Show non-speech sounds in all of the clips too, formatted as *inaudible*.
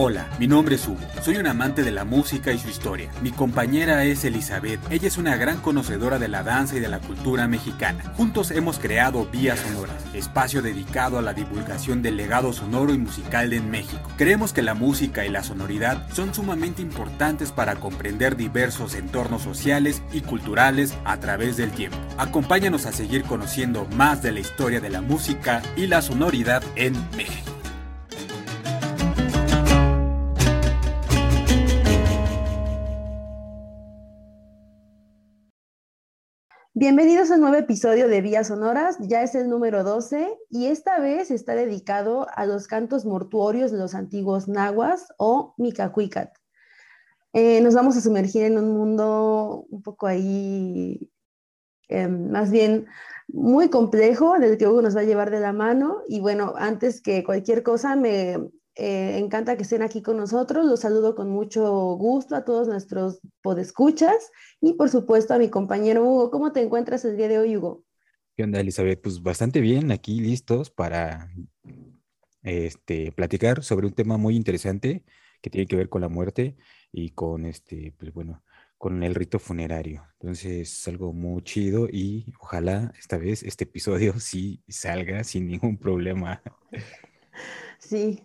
Hola, mi nombre es Hugo. Soy un amante de la música y su historia. Mi compañera es Elizabeth. Ella es una gran conocedora de la danza y de la cultura mexicana. Juntos hemos creado Vías Sonoras, espacio dedicado a la divulgación del legado sonoro y musical de México. Creemos que la música y la sonoridad son sumamente importantes para comprender diversos entornos sociales y culturales a través del tiempo. Acompáñanos a seguir conociendo más de la historia de la música y la sonoridad en México. Bienvenidos a un nuevo episodio de Vías Sonoras, ya es el número 12 y esta vez está dedicado a los cantos mortuorios de los antiguos nahuas o micacuicat. Eh, nos vamos a sumergir en un mundo un poco ahí, em, más bien muy complejo, del que Hugo nos va a llevar de la mano. Y bueno, antes que cualquier cosa, me eh, encanta que estén aquí con nosotros. Los saludo con mucho gusto a todos nuestros podescuchas y por supuesto a mi compañero Hugo. ¿Cómo te encuentras el día de hoy, Hugo? ¿Qué onda, Elizabeth? Pues bastante bien, aquí listos para este, platicar sobre un tema muy interesante que tiene que ver con la muerte y con este, pues bueno, con el rito funerario. Entonces es algo muy chido y ojalá esta vez este episodio *laughs* sí salga sin ningún problema. Sí,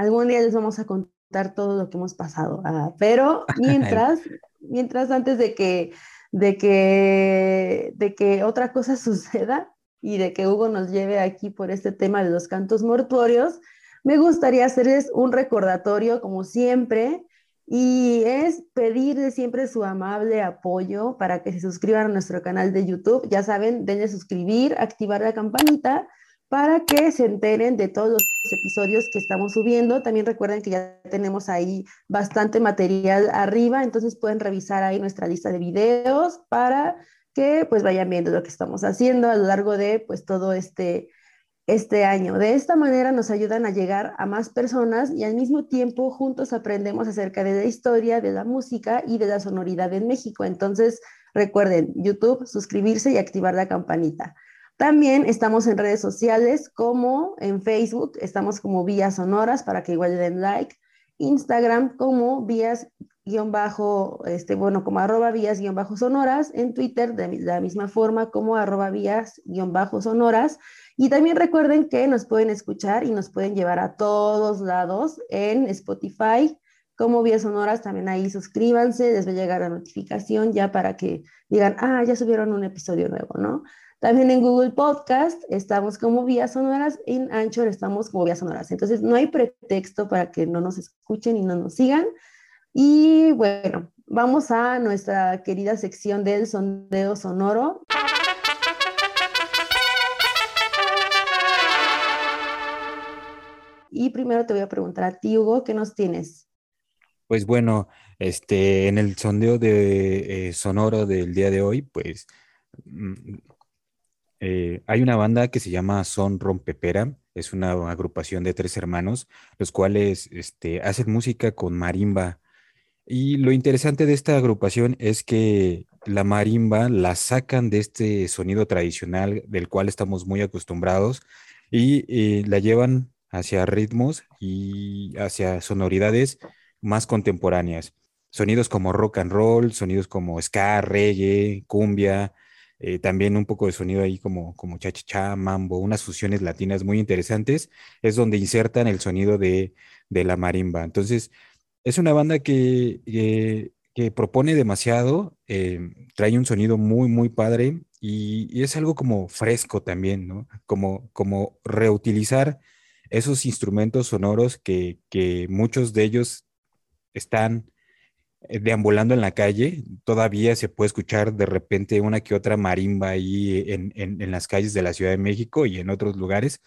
algún día les vamos a contar todo lo que hemos pasado. Ah, pero *laughs* mientras, mientras antes de que, de, que, de que otra cosa *laughs* suceda y de que Hugo nos lleve aquí por este tema de los cantos mortuorios, me gustaría hacerles un recordatorio, como siempre, y es pedirle siempre su amable apoyo para que se suscriban a nuestro canal de YouTube. Ya saben, denle suscribir, activar la campanita para que se enteren de todos los episodios que estamos subiendo. También recuerden que ya tenemos ahí bastante material arriba, entonces pueden revisar ahí nuestra lista de videos para que pues vayan viendo lo que estamos haciendo a lo largo de pues todo este, este año. De esta manera nos ayudan a llegar a más personas y al mismo tiempo juntos aprendemos acerca de la historia, de la música y de la sonoridad en México. Entonces recuerden YouTube, suscribirse y activar la campanita. También estamos en redes sociales como en Facebook, estamos como Vías Sonoras para que igual den like. Instagram como vías guion bajo, este, bueno, como arroba vías guion bajo sonoras, en Twitter de la misma forma como arroba vías guion bajo sonoras. Y también recuerden que nos pueden escuchar y nos pueden llevar a todos lados en Spotify como vías sonoras, también ahí suscríbanse, les va a llegar la notificación ya para que digan, ah, ya subieron un episodio nuevo, ¿no? También en Google Podcast estamos como Vías Sonoras, en Anchor estamos como Vías Sonoras. Entonces no hay pretexto para que no nos escuchen y no nos sigan. Y bueno, vamos a nuestra querida sección del sondeo sonoro. Y primero te voy a preguntar a ti, Hugo, ¿qué nos tienes? Pues bueno, este, en el sondeo de eh, sonoro del día de hoy, pues mm, eh, hay una banda que se llama Son Rompepera, es una agrupación de tres hermanos, los cuales este, hacen música con marimba. Y lo interesante de esta agrupación es que la marimba la sacan de este sonido tradicional del cual estamos muy acostumbrados y eh, la llevan hacia ritmos y hacia sonoridades más contemporáneas. Sonidos como rock and roll, sonidos como ska, reggae, cumbia, eh, también un poco de sonido ahí como, como cha-cha-cha, mambo, unas fusiones latinas muy interesantes, es donde insertan el sonido de, la marimba. Entonces, es una banda que, que, propone demasiado, eh, trae un sonido muy, muy padre y, es algo como fresco también, ¿no? Como, como reutilizar esos instrumentos sonoros que, que muchos de ellos están deambulando en la calle, todavía se puede escuchar de repente una que otra marimba ahí en, las calles de la Ciudad de México y en otros lugares.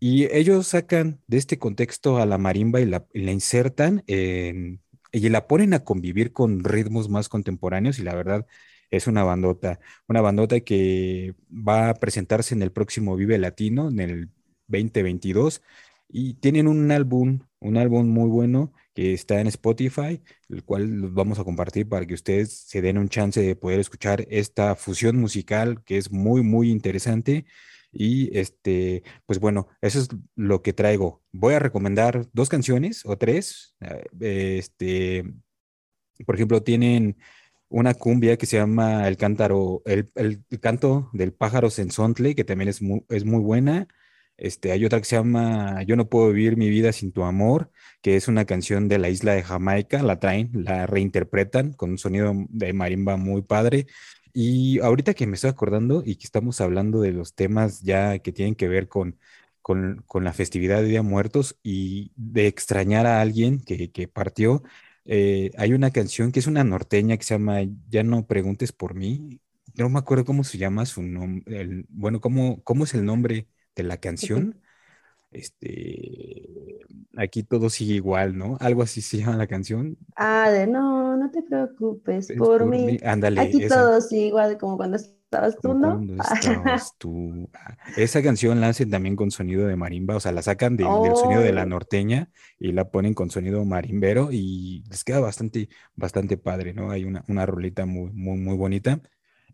Y ellos sacan de este contexto a la marimba y la, insertan y la ponen a convivir con ritmos más contemporáneos y la verdad es una bandota, una bandota que va a presentarse en el próximo Vive Latino, en el 2022, y tienen un álbum, un álbum muy bueno que está en Spotify, el cual vamos a compartir para que ustedes se den un chance de poder escuchar esta fusión musical que es muy, muy interesante. Y este, pues bueno, eso es lo que traigo. Voy a recomendar dos canciones o tres. Eh, este, por ejemplo, tienen una cumbia que se llama El Cántaro, el, el, canto del pájaro sensontle, que también es muy, es muy buena. Este, hay otra que se llama Yo no puedo vivir mi vida sin tu amor, que es una canción de la isla de Jamaica, la traen, la reinterpretan con un sonido de marimba muy padre. Y ahorita que me estoy acordando y que estamos hablando de los temas ya que tienen que ver con, con, con la festividad de Día Muertos y de extrañar a alguien que, que partió, eh, hay una canción que es una norteña que se llama Ya no preguntes por mí. No me acuerdo cómo se llama su nombre. Bueno, ¿cómo, ¿cómo es el nombre de la canción? Este, aquí todo sigue igual, ¿no? Algo así se llama la canción. Ah, de no, no te preocupes por, mí. Ándale. Aquí todo sigue igual como cuando estabas tú, ¿no? estabas *laughs* tú. Ah, esa canción la hacen también con sonido de marimba, o sea, la sacan del sonido de la oh. norteña y la ponen con sonido marimbero y les queda bastante, bastante padre, ¿no? Hay una, una rolita muy, muy, muy bonita.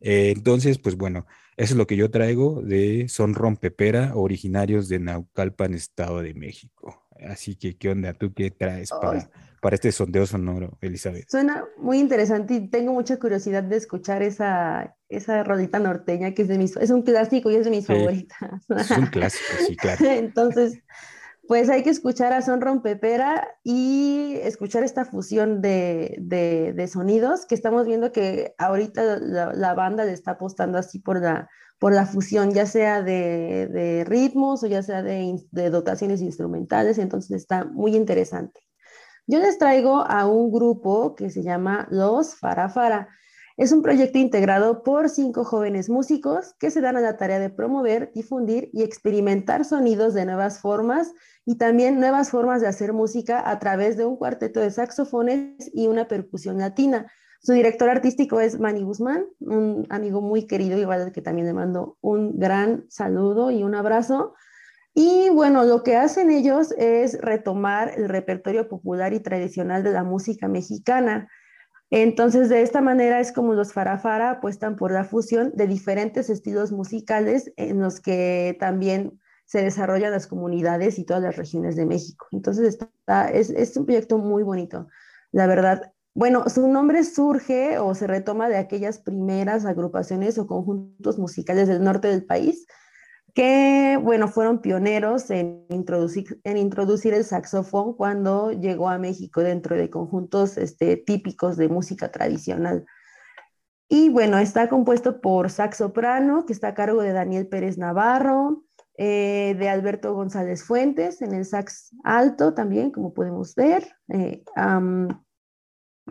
Eh, entonces, pues bueno, eso es lo que yo traigo de Son Rompepera, originarios de Naucalpan, Estado de México. Así que, ¿qué onda? ¿Tú qué traes para, para este sondeo sonoro, Elizabeth? Suena muy interesante y tengo mucha curiosidad de escuchar esa, esa rodita norteña que es de mis, es un clásico y es de mis favoritas. Es un *laughs* clásico, sí, claro. Entonces, pues hay que escuchar a Son Rompepera y escuchar esta fusión de, sonidos que estamos viendo que ahorita la, banda le está apostando así por la, por la fusión, ya sea de, ritmos o ya sea de, de, dotaciones instrumentales, entonces está muy interesante. Yo les traigo a un grupo que se llama Los Farafara. Es un proyecto integrado por cinco jóvenes músicos que se dan a la tarea de promover, difundir y experimentar sonidos de nuevas formas y también nuevas formas de hacer música a través de un cuarteto de saxofones y una percusión latina. Su director artístico es Manny Guzmán, un amigo muy querido, igual que también le mando un gran saludo y un abrazo. Y bueno, lo que hacen ellos es retomar el repertorio popular y tradicional de la música mexicana entonces, de esta manera es como los farafara apuestan por la fusión de diferentes estilos musicales en los que también se desarrollan las comunidades y todas las regiones de México. Entonces, es, es un proyecto muy bonito, la verdad. Bueno, su nombre surge o se retoma de aquellas primeras agrupaciones o conjuntos musicales del norte del país que, bueno, fueron pioneros en introducir, en introducir el saxofón cuando llegó a México dentro de conjuntos este, típicos de música tradicional. Y bueno, está compuesto por sax soprano, que está a cargo de Daniel Pérez Navarro, eh, de Alberto González Fuentes, en el sax alto también, como podemos ver. Eh,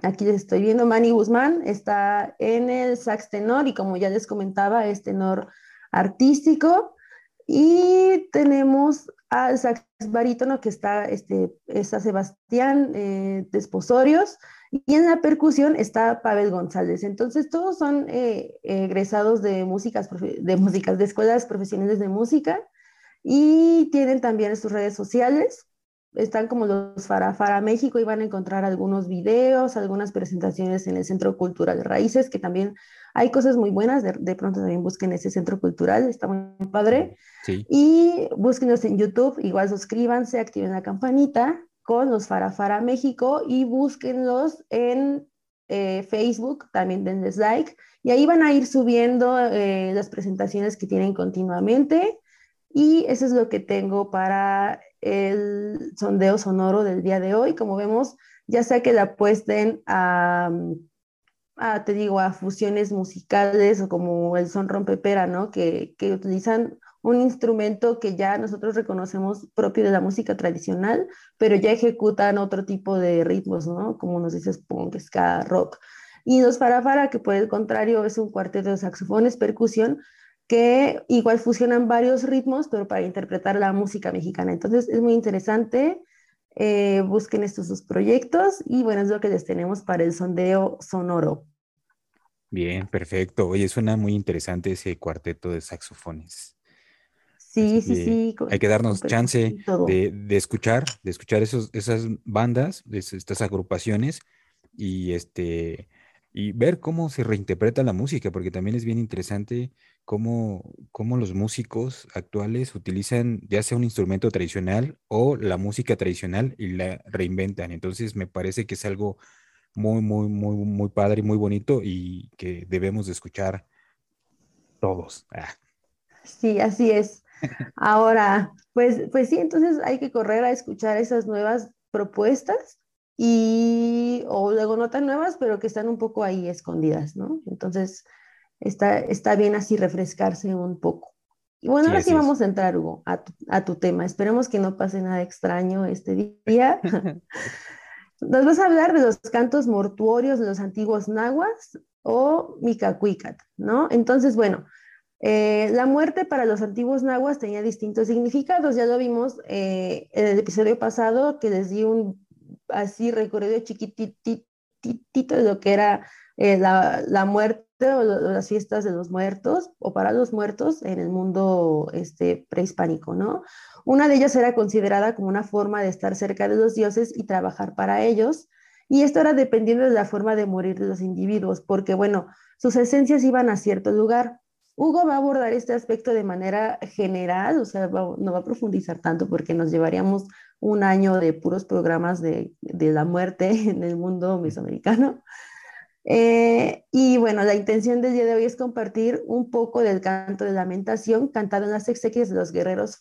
aquí les estoy viendo, Manny Guzmán está en el sax tenor y como ya les comentaba, es tenor artístico. Y tenemos al sax barítono que está, este, Sebastián eh, Desposorios y en la percusión está Pavel González. Entonces todos son eh, egresados de músicas, de músicas, de escuelas profesionales de música y tienen también sus redes sociales. Están como los Farafara México y van a encontrar algunos videos, algunas presentaciones en el Centro Cultural Raíces, que también hay cosas muy buenas, de, pronto también busquen ese centro cultural, está muy padre. Sí. Y búsquenos en YouTube, igual suscríbanse, activen la campanita con los Farafara México y búsquenlos en eh, Facebook, también denles like. Y ahí van a ir subiendo eh, las presentaciones que tienen continuamente. Y eso es lo que tengo para el sondeo sonoro del día de hoy. Como vemos, ya sea que la apuesten a a, te digo, a fusiones musicales o como el son rompepera, ¿no? Que, que utilizan un instrumento que ya nosotros reconocemos propio de la música tradicional, pero ya ejecutan otro tipo de ritmos, ¿no? Como nos dices, punk, ska, rock. Y los farafara, que por el contrario es un cuarteto de saxofones, percusión, que igual fusionan varios ritmos, pero para interpretar la música mexicana. Entonces es muy interesante. Eh, busquen estos dos proyectos y bueno, es lo que les tenemos para el sondeo sonoro. Bien, perfecto. Oye, suena muy interesante ese cuarteto de saxofones. Sí, sí, sí. Hay que darnos chance de, escuchar, de escuchar esos, esas bandas, estas agrupaciones y este y ver cómo se reinterpreta la música, porque también es bien interesante cómo, cómo los músicos actuales utilizan ya sea un instrumento tradicional o la música tradicional y la reinventan. Entonces me parece que es algo muy, muy, muy, muy padre y muy bonito y que debemos de escuchar todos. Ah. Sí, así es. *laughs* Ahora, pues, pues sí, entonces hay que correr a escuchar esas nuevas propuestas y, o luego no tan nuevas, pero que están un poco ahí escondidas, ¿no? Entonces, está, está bien así refrescarse un poco. Y bueno, ahora sí vamos a entrar, Hugo, a tu, a tu tema. Esperemos que no pase nada extraño este *laughs* día. Nos vas a hablar de los cantos mortuorios de los antiguos nahuas o micacuicat, ¿no? Entonces, bueno, eh, la muerte para los antiguos nahuas tenía distintos significados, ya lo vimos eh, en el episodio pasado que les di un así recorrido chiquitito de lo que era eh, la, la, muerte o las fiestas de los muertos o para los muertos en el mundo este, prehispánico, ¿no? Una de ellas era considerada como una forma de estar cerca de los dioses y trabajar para ellos, y esto era dependiendo de la forma de morir de los individuos, porque bueno, sus esencias iban a cierto lugar. Hugo va a abordar este aspecto de manera general, o sea, no va a profundizar tanto porque nos llevaríamos un año de puros programas de, de la muerte *laughs* en el mundo mesoamericano. Eh, y bueno, la intención del día de hoy es compartir un poco del canto de lamentación cantado en las exequias de los guerreros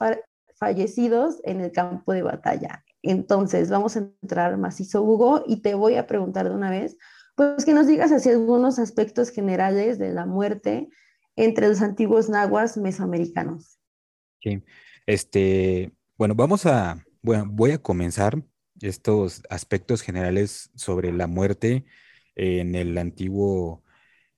fallecidos en el campo de batalla. Entonces, vamos a entrar macizo, Hugo, y te voy a preguntar de una vez, pues que nos digas así algunos aspectos generales de la muerte entre los antiguos nahuas mesoamericanos. Sí, este, bueno, vamos a, bueno, voy a comenzar estos aspectos generales sobre la muerte en el antiguo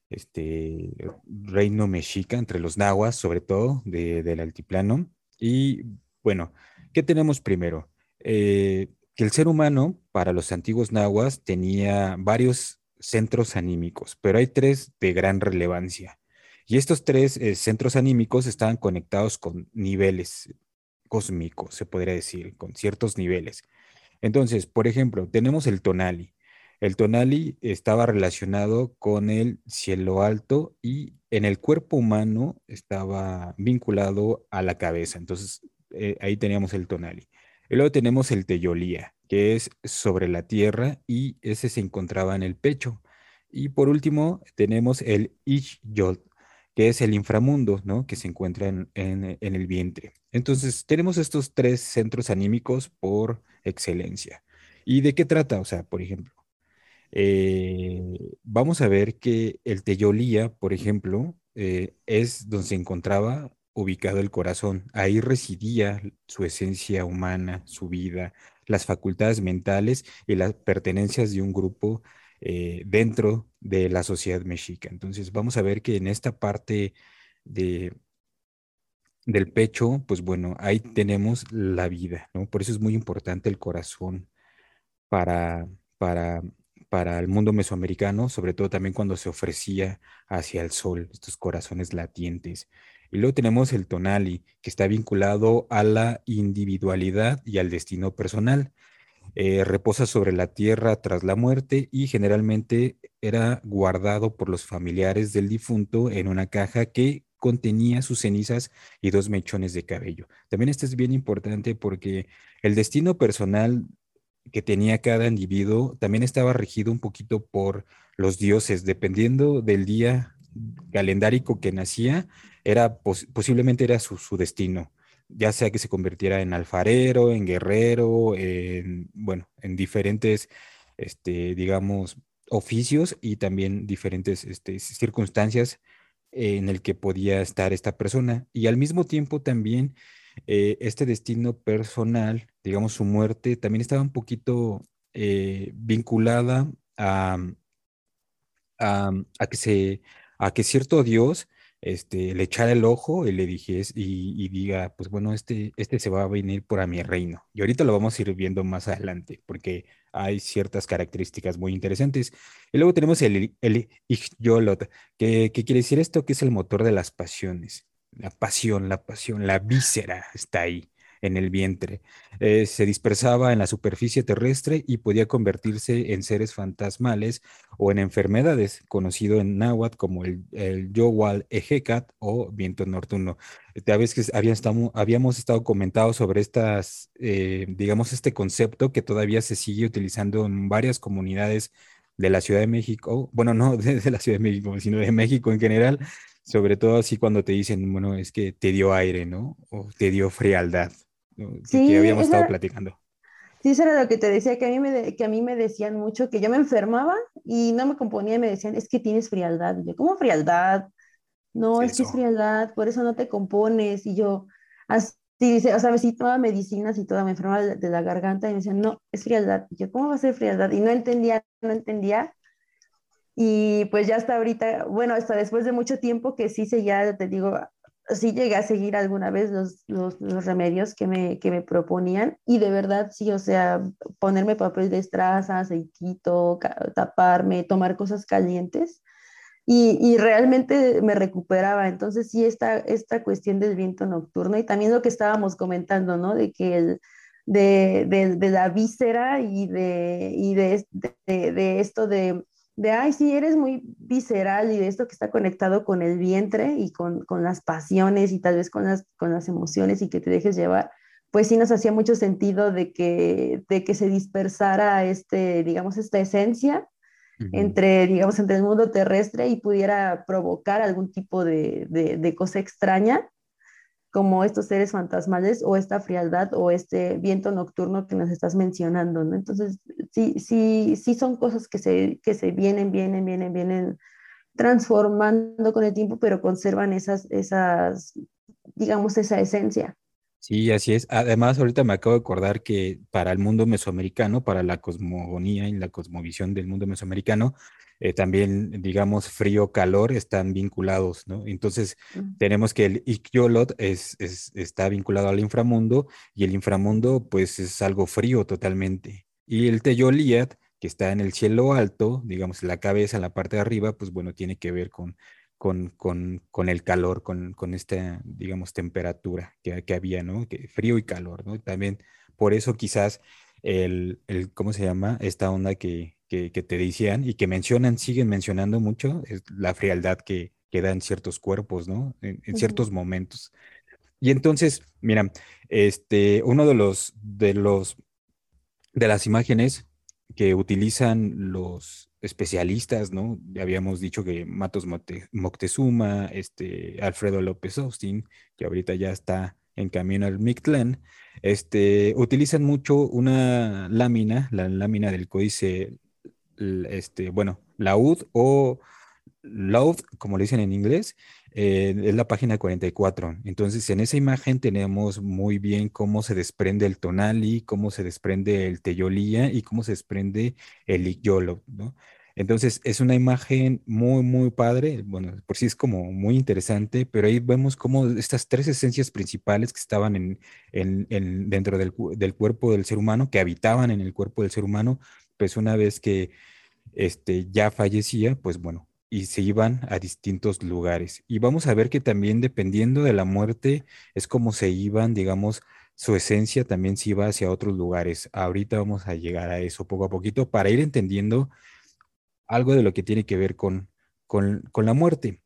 este, reino mexica, entre los nahuas, sobre todo, del altiplano. Y bueno, ¿qué tenemos primero? Eh, que el ser humano, para los antiguos nahuas, tenía varios centros anímicos, pero hay tres de gran relevancia. Y estos tres eh, centros anímicos estaban conectados con niveles cósmicos, se podría decir, con ciertos niveles. Entonces, por ejemplo, tenemos el tonali. El tonali estaba relacionado con el cielo alto y en el cuerpo humano estaba vinculado a la cabeza. Entonces, eh, ahí teníamos el tonali. Y luego tenemos el teyolía, que es sobre la tierra y ese se encontraba en el pecho. Y por último, tenemos el Ixyol, que es el inframundo, ¿no? Que se encuentra en, el vientre. Entonces, tenemos estos tres centros anímicos por excelencia. ¿Y de qué trata? O sea, por ejemplo, eh, vamos a ver que el Teyolía, por ejemplo, eh, es donde se encontraba ubicado el corazón. Ahí residía su esencia humana, su vida, las facultades mentales y las pertenencias de un grupo eh, dentro de la sociedad mexica. Entonces vamos a ver que en esta parte de, del pecho, pues bueno, ahí tenemos la vida, ¿no? Por eso es muy importante el corazón para, para, para el mundo mesoamericano, sobre todo también cuando se ofrecía hacia el sol, estos corazones latientes. Y luego tenemos el tonali, que está vinculado a la individualidad y al destino personal. Eh, reposa sobre la tierra tras la muerte y generalmente era guardado por los familiares del difunto en una caja que contenía sus cenizas y dos mechones de cabello. También esto es bien importante porque el destino personal que tenía cada individuo también estaba regido un poquito por los dioses, dependiendo del día calendárico que nacía, era posiblemente era su, destino, ya sea que se convirtiera en alfarero, en guerrero, en, bueno, en diferentes, este, digamos, oficios y también diferentes este, circunstancias en el que podía estar esta persona. Y al mismo tiempo también eh, este destino personal, digamos, su muerte, también estaba un poquito eh, vinculada a, a, que se, a que cierto Dios este, le echara el ojo y le dijese y, diga, pues bueno, este, este se va a venir por a mi reino. Y ahorita lo vamos a ir viendo más adelante, porque hay ciertas características muy interesantes. Y luego tenemos el, el que, quiere decir esto, que es el motor de las pasiones. la pasión, la pasión, la víscera está ahí en el vientre. Eh, se dispersaba en la superficie terrestre y podía convertirse en seres fantasmales o en enfermedades, conocido en náhuatl como el, el Yowal Ejecat o viento nocturno. Ves que habíamos estado comentando sobre estas, eh, digamos, este concepto que todavía se sigue utilizando en varias comunidades de la Ciudad de México, bueno, no *laughs* de, la Ciudad de México, sino de México en general, sobre todo así cuando te dicen, bueno, es que te dio aire, ¿no? O te dio frialdad sí, que habíamos estado platicando. Sí, eso era lo que te decía, que a, mí me que a mí me decían mucho, que yo me enfermaba y no me componía y me decían, es que tienes frialdad. Y yo, ¿cómo frialdad? No, es que es frialdad, por eso no te compones. Y yo, así dice, o sea, sí tomaba medicinas y toda me enfermaba de, la garganta y me decían, no, es frialdad. Y yo, ¿cómo va a ser frialdad? Y no entendía, no entendía. Y pues ya hasta ahorita, bueno, hasta después de mucho tiempo que sí se ya, te digo, sí llegué a seguir alguna vez los, los, remedios que me, que me, proponían y de verdad sí, o sea, ponerme papel de estraza, aceitito, taparme, tomar cosas calientes y, y, realmente me recuperaba. Entonces sí, esta, esta cuestión del viento nocturno y también lo que estábamos comentando, ¿no? De que el, de, de, de la víscera y de, y de, de esto de de, ay, sí, eres muy visceral y de esto que está conectado con el vientre y con, con, las pasiones y tal vez con las, con las emociones y que te dejes llevar, pues sí nos hacía mucho sentido de que, de que se dispersara este, digamos, esta esencia entre, digamos, entre el mundo terrestre y pudiera provocar algún tipo de, de, de cosa extraña como estos seres fantasmales o esta frialdad o este viento nocturno que nos estás mencionando. Entonces, sí, sí, sí son cosas que se, que se vienen, vienen, vienen, vienen transformando con el tiempo, pero conservan esas, esas, digamos, esa esencia. Sí, así es. Además, ahorita me acabo de acordar que para el mundo mesoamericano, para la cosmogonía y la cosmovisión del mundo mesoamericano, eh, también, digamos, frío, calor están vinculados, ¿no? Entonces, tenemos que el Ikyolot es, está vinculado al inframundo y el inframundo, pues, es algo frío totalmente. Y el Teyoliat, que está en el cielo alto, digamos, la cabeza, en la parte de arriba, pues, bueno, tiene que ver con, con, con, el calor, con, con, esta, digamos, temperatura que, que había, ¿no? Que, frío y calor, ¿no? También, por eso quizás el, el ¿cómo se llama? Esta onda que, que, te decían y que mencionan, siguen mencionando mucho, es la frialdad que, que da en ciertos cuerpos, ¿no? En, ciertos momentos. Y entonces, mira, este, uno de los, de los, de las imágenes que utilizan los especialistas, ¿no? Ya habíamos dicho que Matos Moctezuma, este, Alfredo López Austin, que ahorita ya está en camino al Mictlán, este, utilizan mucho una lámina, la lámina del códice este, bueno, laud o loud, como le dicen en inglés, eh, es la página 44. Entonces, en esa imagen tenemos muy bien cómo se desprende el tonali, cómo se desprende el teyolía y cómo se desprende el ikyolo, ¿no? Entonces, es una imagen muy, muy padre. Bueno, por sí es como muy interesante, pero ahí vemos cómo estas tres esencias principales que estaban en, en, dentro del, cuerpo del ser humano, que habitaban en el cuerpo del ser humano, pues una vez que este, ya fallecía, pues bueno, y se iban a distintos lugares. Y vamos a ver que también dependiendo de la muerte es como se iban, digamos, su esencia también se iba hacia otros lugares. Ahorita vamos a llegar a eso poco a poquito para ir entendiendo algo de lo que tiene que ver con, con, la muerte.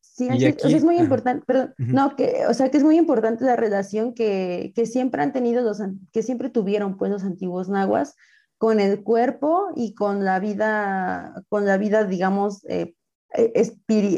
Sí, es muy importante, perdón, no, que, o sea, que es muy importante la relación que, que, siempre han tenido los, que siempre tuvieron pues los antiguos nahuas con el cuerpo y con la vida, con la vida, digamos, eh, e,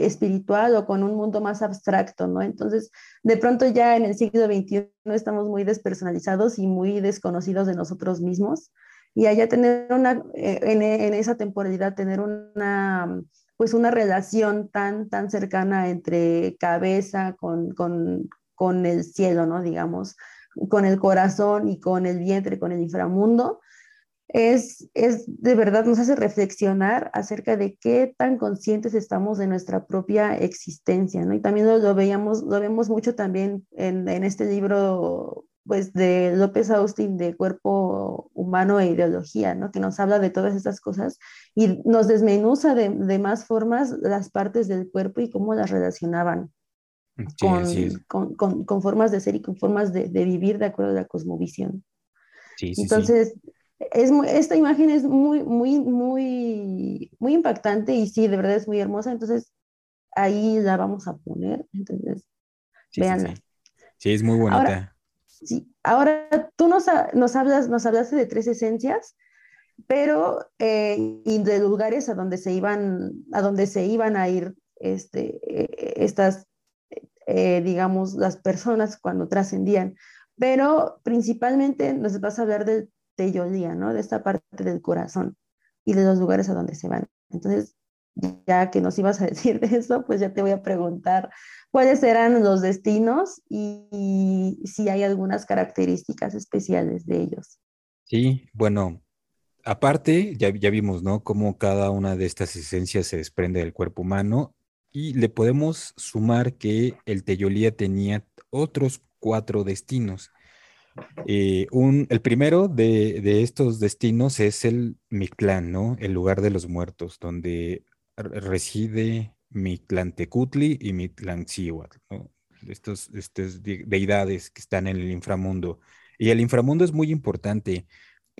espiritual o con un mundo más abstracto, ¿no? Entonces, de pronto ya en el siglo XXI estamos muy despersonalizados y muy desconocidos de nosotros mismos. Y allá tener una, eh, en, en, esa temporalidad, tener una, pues una relación tan, tan cercana entre cabeza con, con, con el cielo, ¿no? Digamos, con el corazón y con el vientre, con el inframundo, es, es de verdad nos hace reflexionar acerca de qué tan conscientes estamos de nuestra propia existencia, ¿no? Y también lo, veíamos, lo vemos mucho también en, en, este libro, pues, de López Austin, de Cuerpo Humano e Ideología, ¿no? Que nos habla de todas estas cosas y nos desmenuza de, de más formas las partes del cuerpo y cómo las relacionaban. con, formas de ser y con formas de, vivir de acuerdo a la cosmovisión. Entonces, Es esta imagen es muy, muy, muy, muy impactante y sí, de verdad es muy hermosa. Entonces, ahí la vamos a poner. Entonces, veanla. Sí, es muy bonita. sí, ahora tú nos, nos, hablas, nos hablaste de tres esencias, pero eh, y de lugares a donde se iban, a donde se iban a ir este, eh, estas eh, digamos, las personas cuando trascendían. Pero principalmente nos vas a hablar del teyolía, ¿no? De esta parte del corazón y de los lugares a donde se van. Entonces, ya que nos ibas a *laughs* decir de eso, pues ya te voy a preguntar cuáles eran los destinos y, si hay algunas características especiales de ellos. Sí, bueno, aparte, ya, ya vimos, ¿no? Cómo cada una de estas esencias se desprende del cuerpo humano y le podemos sumar que el Teyolía tenía otros cuatro destinos. Eh, el primero de, estos destinos es el Mictlán, ¿no? El lugar de los muertos, donde reside Mictlantecutli y Mictlancihuatl, ¿no? Estos, estas deidades que están en el inframundo. Y el inframundo es muy importante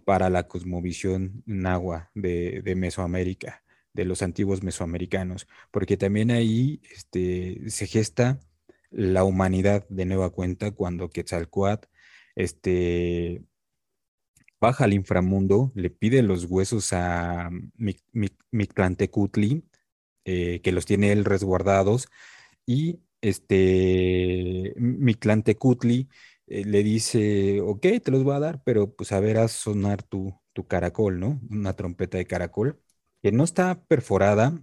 para la cosmovisión nahua de Mesoamérica de los antiguos mesoamericanos, porque también ahí este, se gesta la humanidad de nueva cuenta cuando Quetzalcoatl este, baja al inframundo, le pide los huesos a Mictlantecutli, eh, que los tiene él resguardados, y este, Mictlantecutli eh, le dice, ok, te los voy a dar, pero pues a ver, a sonar tu, tu caracol, ¿no? Una trompeta de caracol que no está perforada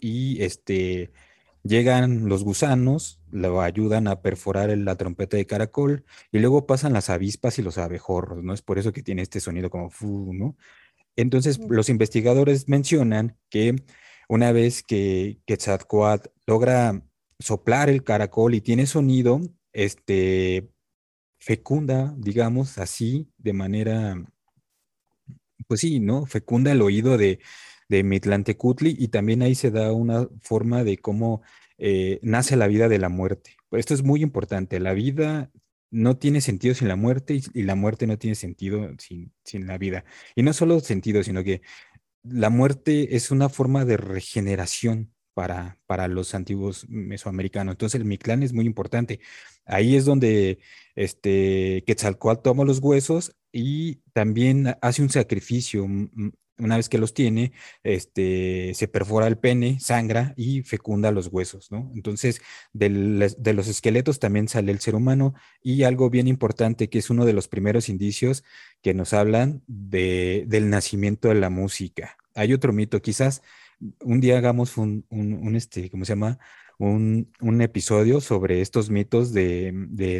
y este, llegan los gusanos, lo ayudan a perforar la trompeta de caracol y luego pasan las avispas y los abejorros, ¿no? Es por eso que tiene este sonido como fu, ¿no? Entonces, los investigadores mencionan que una vez que Quetzalcoatl logra soplar el caracol y tiene sonido, este, fecunda, digamos así, de manera, pues sí, ¿no? Fecunda el oído de, de Mitlantecutli y también ahí se da una forma de cómo eh, nace la vida de la muerte. Esto es muy importante, la vida no tiene sentido sin la muerte y, la muerte no tiene sentido sin, sin la vida. Y no solo sentido, sino que la muerte es una forma de regeneración para, para, los antiguos mesoamericanos. Entonces el Mictlán es muy importante. Ahí es donde este, Quetzalcoatl toma los huesos y también hace un sacrificio una vez que los tiene, este, se perfora el pene, sangra y fecunda los huesos, ¿no? Entonces, de los esqueletos también sale el ser humano y algo bien importante que es uno de los primeros indicios que nos hablan de, del nacimiento de la música. Hay otro mito, quizás un día hagamos un, un este, ¿cómo se llama? Un, episodio sobre estos mitos de,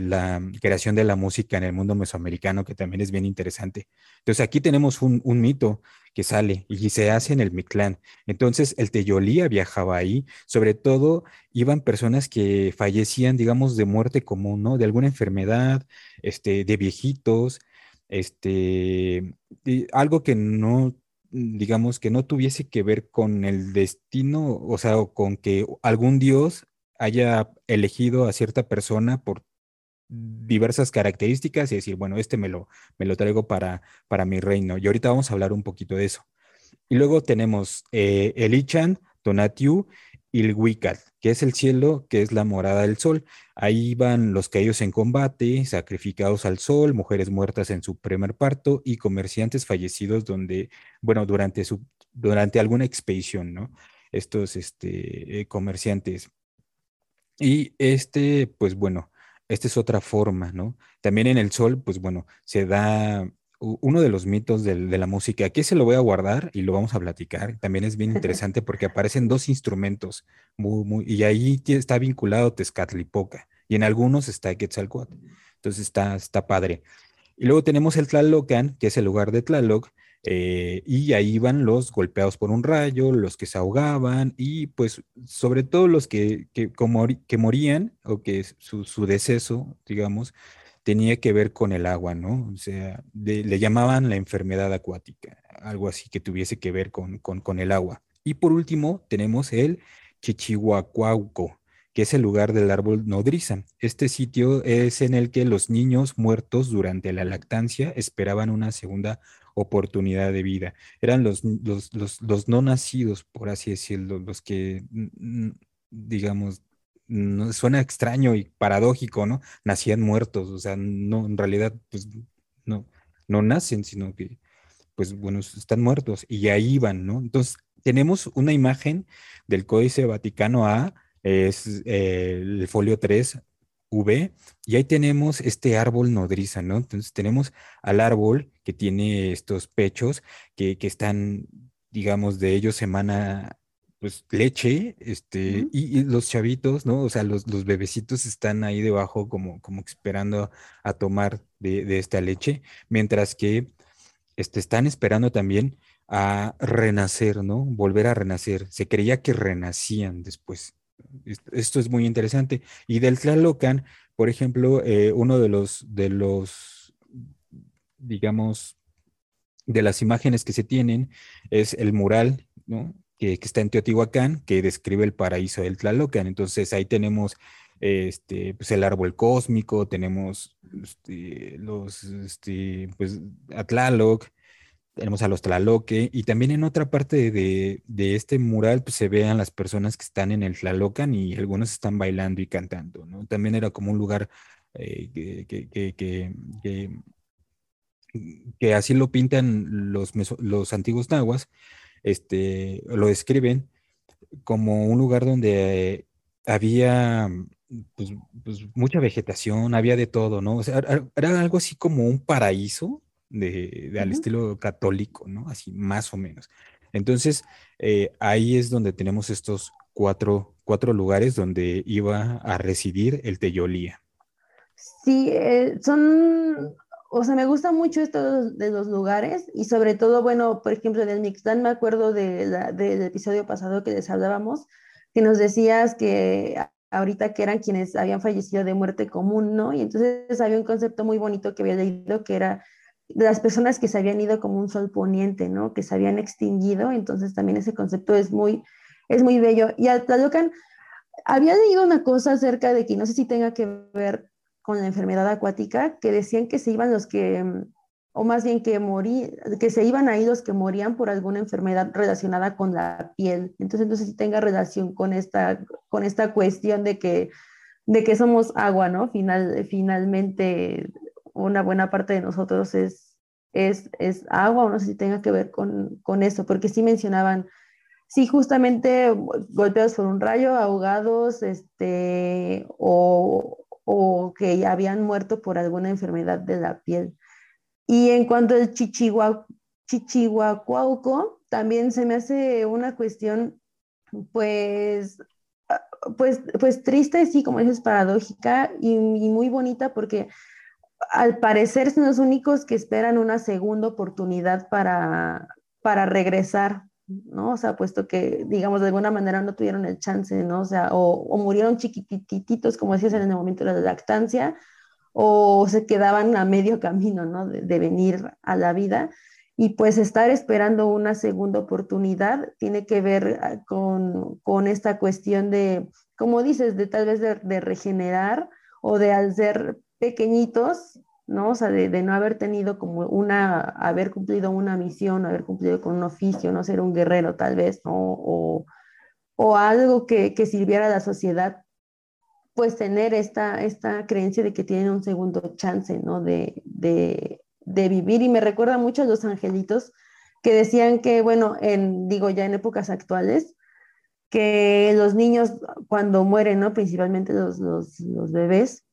la creación de la música en el mundo mesoamericano, que también es bien interesante. Entonces, aquí tenemos un, mito que sale y se hace en el Mictlán. Entonces, el Teyolía viajaba ahí, sobre todo iban personas que fallecían, digamos, de muerte común, ¿no? De alguna enfermedad, este, de viejitos, este, algo que no digamos, que no tuviese que ver con el destino, o sea, con que algún dios haya elegido a cierta persona por diversas características y decir, bueno, este me lo, me lo traigo para, para mi reino. Y ahorita vamos a hablar un poquito de eso. Y luego tenemos eh, el Ichan, Ilhuicat, que es el cielo, que es la morada del sol. Ahí van los caídos en combate, sacrificados al sol, mujeres muertas en su primer parto y comerciantes fallecidos donde, bueno, durante, su, durante alguna expedición, ¿no? Estos este, eh, comerciantes. Y este, pues bueno, esta es otra forma, ¿no? También en el sol, pues bueno, se da uno de los mitos de, la música, aquí se lo voy a guardar y lo vamos a platicar. También es bien interesante porque aparecen dos instrumentos muy, muy, y ahí está vinculado Tezcatlipoca y en algunos está Quetzalcoatl. Entonces está, está padre. Y luego tenemos el Tlalocan, que es el lugar de Tlaloc, eh, y ahí van los golpeados por un rayo, los que se ahogaban y pues sobre todo los que, que, que morían o que su, su deceso, digamos, tenía que ver con el agua, ¿no? O sea, le llamaban la enfermedad acuática, algo así que tuviese que ver con, con, el agua. Y por último, tenemos el Chichihuacuauco, que es el lugar del árbol nodriza. Este sitio es en el que los niños muertos durante la lactancia esperaban una segunda oportunidad de vida. Eran los, los, no nacidos, por así decirlo, los que, digamos, suena extraño y paradójico, ¿no? Nacían muertos, o sea, no, en realidad, pues, no, no nacen, sino que, pues, bueno, están muertos y ahí van, ¿no? Entonces, tenemos una imagen del Códice Vaticano A, es eh, el folio 3, V, y ahí tenemos este árbol nodriza, ¿no? Entonces tenemos al árbol que tiene estos pechos que, están, digamos, de ellos emana pues leche, este, y, los chavitos, ¿no? O sea, los, bebecitos están ahí debajo como, como esperando a tomar de, esta leche, mientras que este, están esperando también a renacer, ¿no? Volver a renacer. Se creía que renacían después. Esto es muy interesante. Y del Tlalocan, por ejemplo, eh, uno de los, de los, digamos, de las imágenes que se tienen es el mural, ¿no? Que, está en Teotihuacán, que describe el paraíso del Tlalocan. Entonces ahí tenemos este, pues el árbol cósmico, tenemos este, los, este, pues, Atlaloc, tenemos a los Tlaloque y también en otra parte de, este mural pues, se vean las personas que están en el Tlalocan y algunos están bailando y cantando. También era como un lugar eh, que, así lo pintan los, los antiguos nahuas, este, lo describen como un lugar donde había pues, pues, mucha vegetación, había de todo, ¿no? O sea, era algo así como un paraíso de, al estilo católico, ¿no? Así más o menos. Entonces, eh, ahí es donde tenemos estos cuatro, cuatro, lugares donde iba a residir el Teyolía. Sí, eh, son, o sea, me gusta mucho esto de los lugares y sobre todo, bueno, por ejemplo, en el Mixdan me acuerdo de del episodio pasado que les hablábamos, que nos decías que ahorita que eran quienes habían fallecido de muerte común, ¿no? Y entonces había un concepto muy bonito que había leído que era de las personas que se habían ido como un sol poniente, ¿no? Que se habían extinguido, entonces también ese concepto es muy, es muy bello. Y al Tlalocan, había leído una cosa acerca de que no sé si tenga que ver con la enfermedad acuática, que decían que se iban los que, o más bien que morí, que se iban ahí los que morían por alguna enfermedad relacionada con la piel. Entonces, no sé si tenga relación con esta, con esta cuestión de que, de que somos agua, ¿no? Final, finalmente una buena parte de nosotros es, es, es agua, o no sé si tenga que ver con, con eso, porque sí mencionaban, sí, justamente golpeados por un rayo, ahogados, este, o, o que habían muerto por alguna enfermedad de la piel. Y en cuanto al chichihua, chichihuacuauco, también se me hace una cuestión, pues, pues, pues triste, sí, como dices, paradójica y, y muy bonita porque al parecer son los únicos que esperan una segunda oportunidad para, para regresar, ¿no? O sea, puesto que, digamos, de alguna manera no tuvieron el chance, ¿no? O sea, o, murieron chiquititos, como decías en el momento de la lactancia, o se quedaban a medio camino, ¿no? De, de, venir a la vida. Y pues estar esperando una segunda oportunidad tiene que ver ah, con, con esta cuestión de, como dices, de tal vez de, de regenerar o de al ser pequeñitos, ¿no? O sea, de, no haber tenido como una, haber cumplido una misión, haber cumplido con un oficio, no ser un guerrero tal vez, ¿no? O, algo que, sirviera a la sociedad, pues tener esta, esta creencia de que tienen un segundo chance, ¿no? De, de, de vivir. Y me recuerda mucho a los angelitos que decían que, bueno, en, digo ya en épocas actuales, que los niños cuando mueren, ¿no? Principalmente los, los bebés,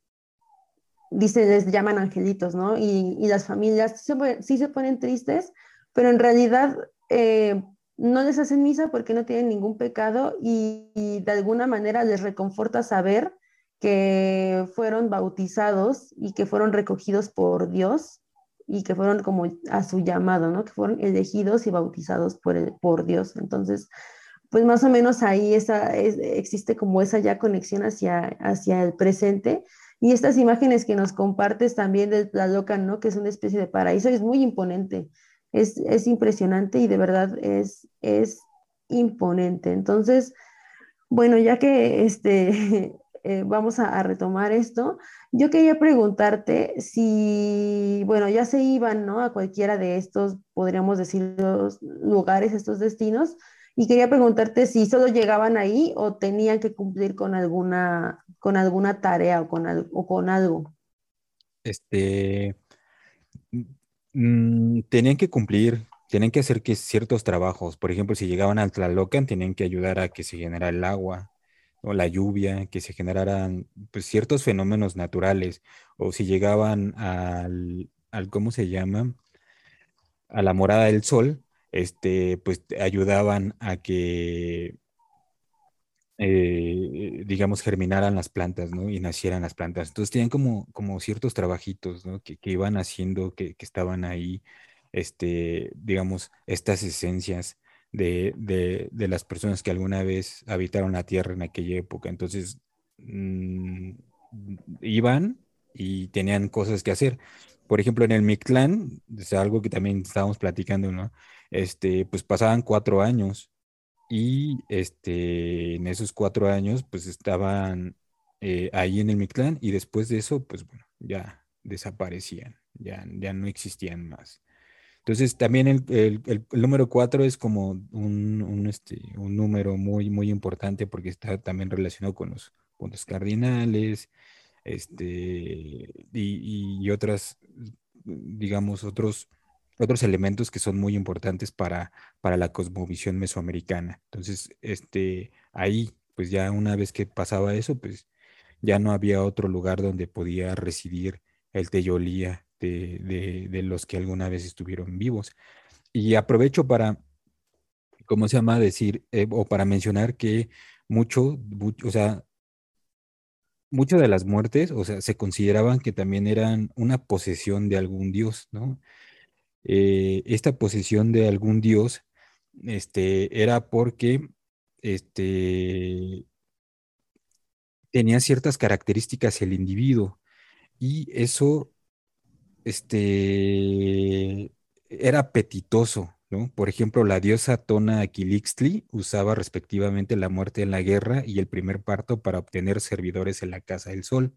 dice, les llaman angelitos, ¿no? Y, las familias sí se, ponen tristes, pero en realidad eh, no les hacen misa porque no tienen ningún pecado y, de alguna manera les reconforta saber que fueron bautizados y que fueron recogidos por Dios y que fueron como a su llamado, ¿no? Que fueron elegidos y bautizados por, el, por Dios. Entonces, pues más o menos ahí esa, existe como esa ya conexión hacia, hacia el presente y estas imágenes que nos compartes también de la loca, ¿no? Que es una especie de paraíso, es muy imponente, es, es impresionante y de verdad es, es imponente. Entonces, bueno, ya que este, *laughs* eh, vamos a, retomar esto, yo quería preguntarte si, bueno, ya se iban, ¿no? A cualquiera de estos, podríamos decir, los lugares, estos destinos, y quería preguntarte si solo llegaban ahí o tenían que cumplir con alguna, con alguna tarea o con, o con algo. Este, mm, tenían que cumplir, tenían que hacer que ciertos trabajos, por ejemplo, si llegaban al Tlalocan, tenían que ayudar a que se generara el agua o la lluvia, que se generaran pues, ciertos fenómenos naturales, o si llegaban al, al, ¿cómo se llama? A la morada del sol, este, pues ayudaban a que eh, digamos, germinaran las plantas, ¿no? Y nacieran las plantas. Entonces tenían como, como ciertos trabajitos, ¿no? Que, iban haciendo, que, estaban ahí, este, digamos, estas esencias de, las personas que alguna vez habitaron la tierra en aquella época. Entonces, mm, iban y tenían cosas que hacer. Por ejemplo, en el Mictlán, es algo que también estábamos platicando, ¿no? Este, pues pasaban cuatro años y este, en esos cuatro años, pues estaban eh, ahí en el Mictlán y después de eso, pues bueno, ya desaparecían, ya, ya no existían más. Entonces, también el, número cuatro es como un, este, un número muy, muy importante porque está también relacionado con los puntos cardinales este, y otras, digamos, otros otros elementos que son muy importantes para, para la cosmovisión mesoamericana. Entonces, este, ahí, pues ya una vez que pasaba eso, pues ya no había otro lugar donde podía residir el Teyolía de, de, los que alguna vez estuvieron vivos. Y aprovecho para, ¿cómo se llama? Decir, eh, o para mencionar que mucho, mucho, o sea, muchas de las muertes, o sea, se consideraban que también eran una posesión de algún dios, ¿no? Eh, esta posesión de algún dios este, era porque este, tenía ciertas características el individuo y eso este, era apetitoso. ¿no? Por ejemplo, la diosa Tona Aquilixtli usaba respectivamente la muerte en la guerra y el primer parto para obtener servidores en la Casa del Sol.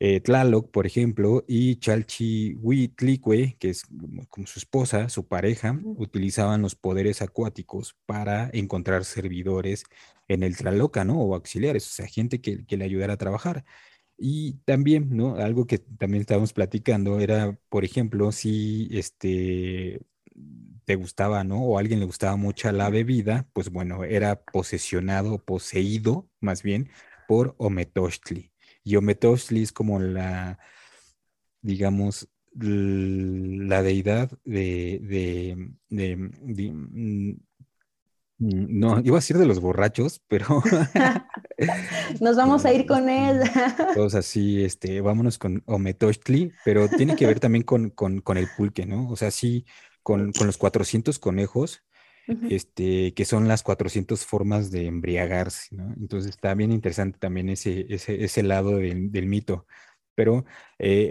Eh, Tlaloc, por ejemplo, y Chalchihuitlicue, que es como su esposa, su pareja, utilizaban los poderes acuáticos para encontrar servidores en el Tlaloca, ¿no? O auxiliares, o sea, gente que, le ayudara a trabajar. Y también, ¿no? Algo que también estábamos platicando era, por ejemplo, si este te gustaba, ¿no? O a alguien le gustaba mucho la bebida, pues bueno, era posesionado, poseído, más bien, por Ometochtli. Y Ometochtli es como la, digamos, la deidad de, de, mm, mm, no, iba a decir de los borrachos, pero *laughs* *laughs* nos vamos a ir con él. *laughs* Todos así, este, vámonos con Ometochtli, pero tiene que ver también con, el pulque, ¿no? O sea, sí, con, los 400 conejos, este, que son las 400 formas de embriagarse. Entonces está bien interesante también ese, ese, lado del, mito. Pero eh,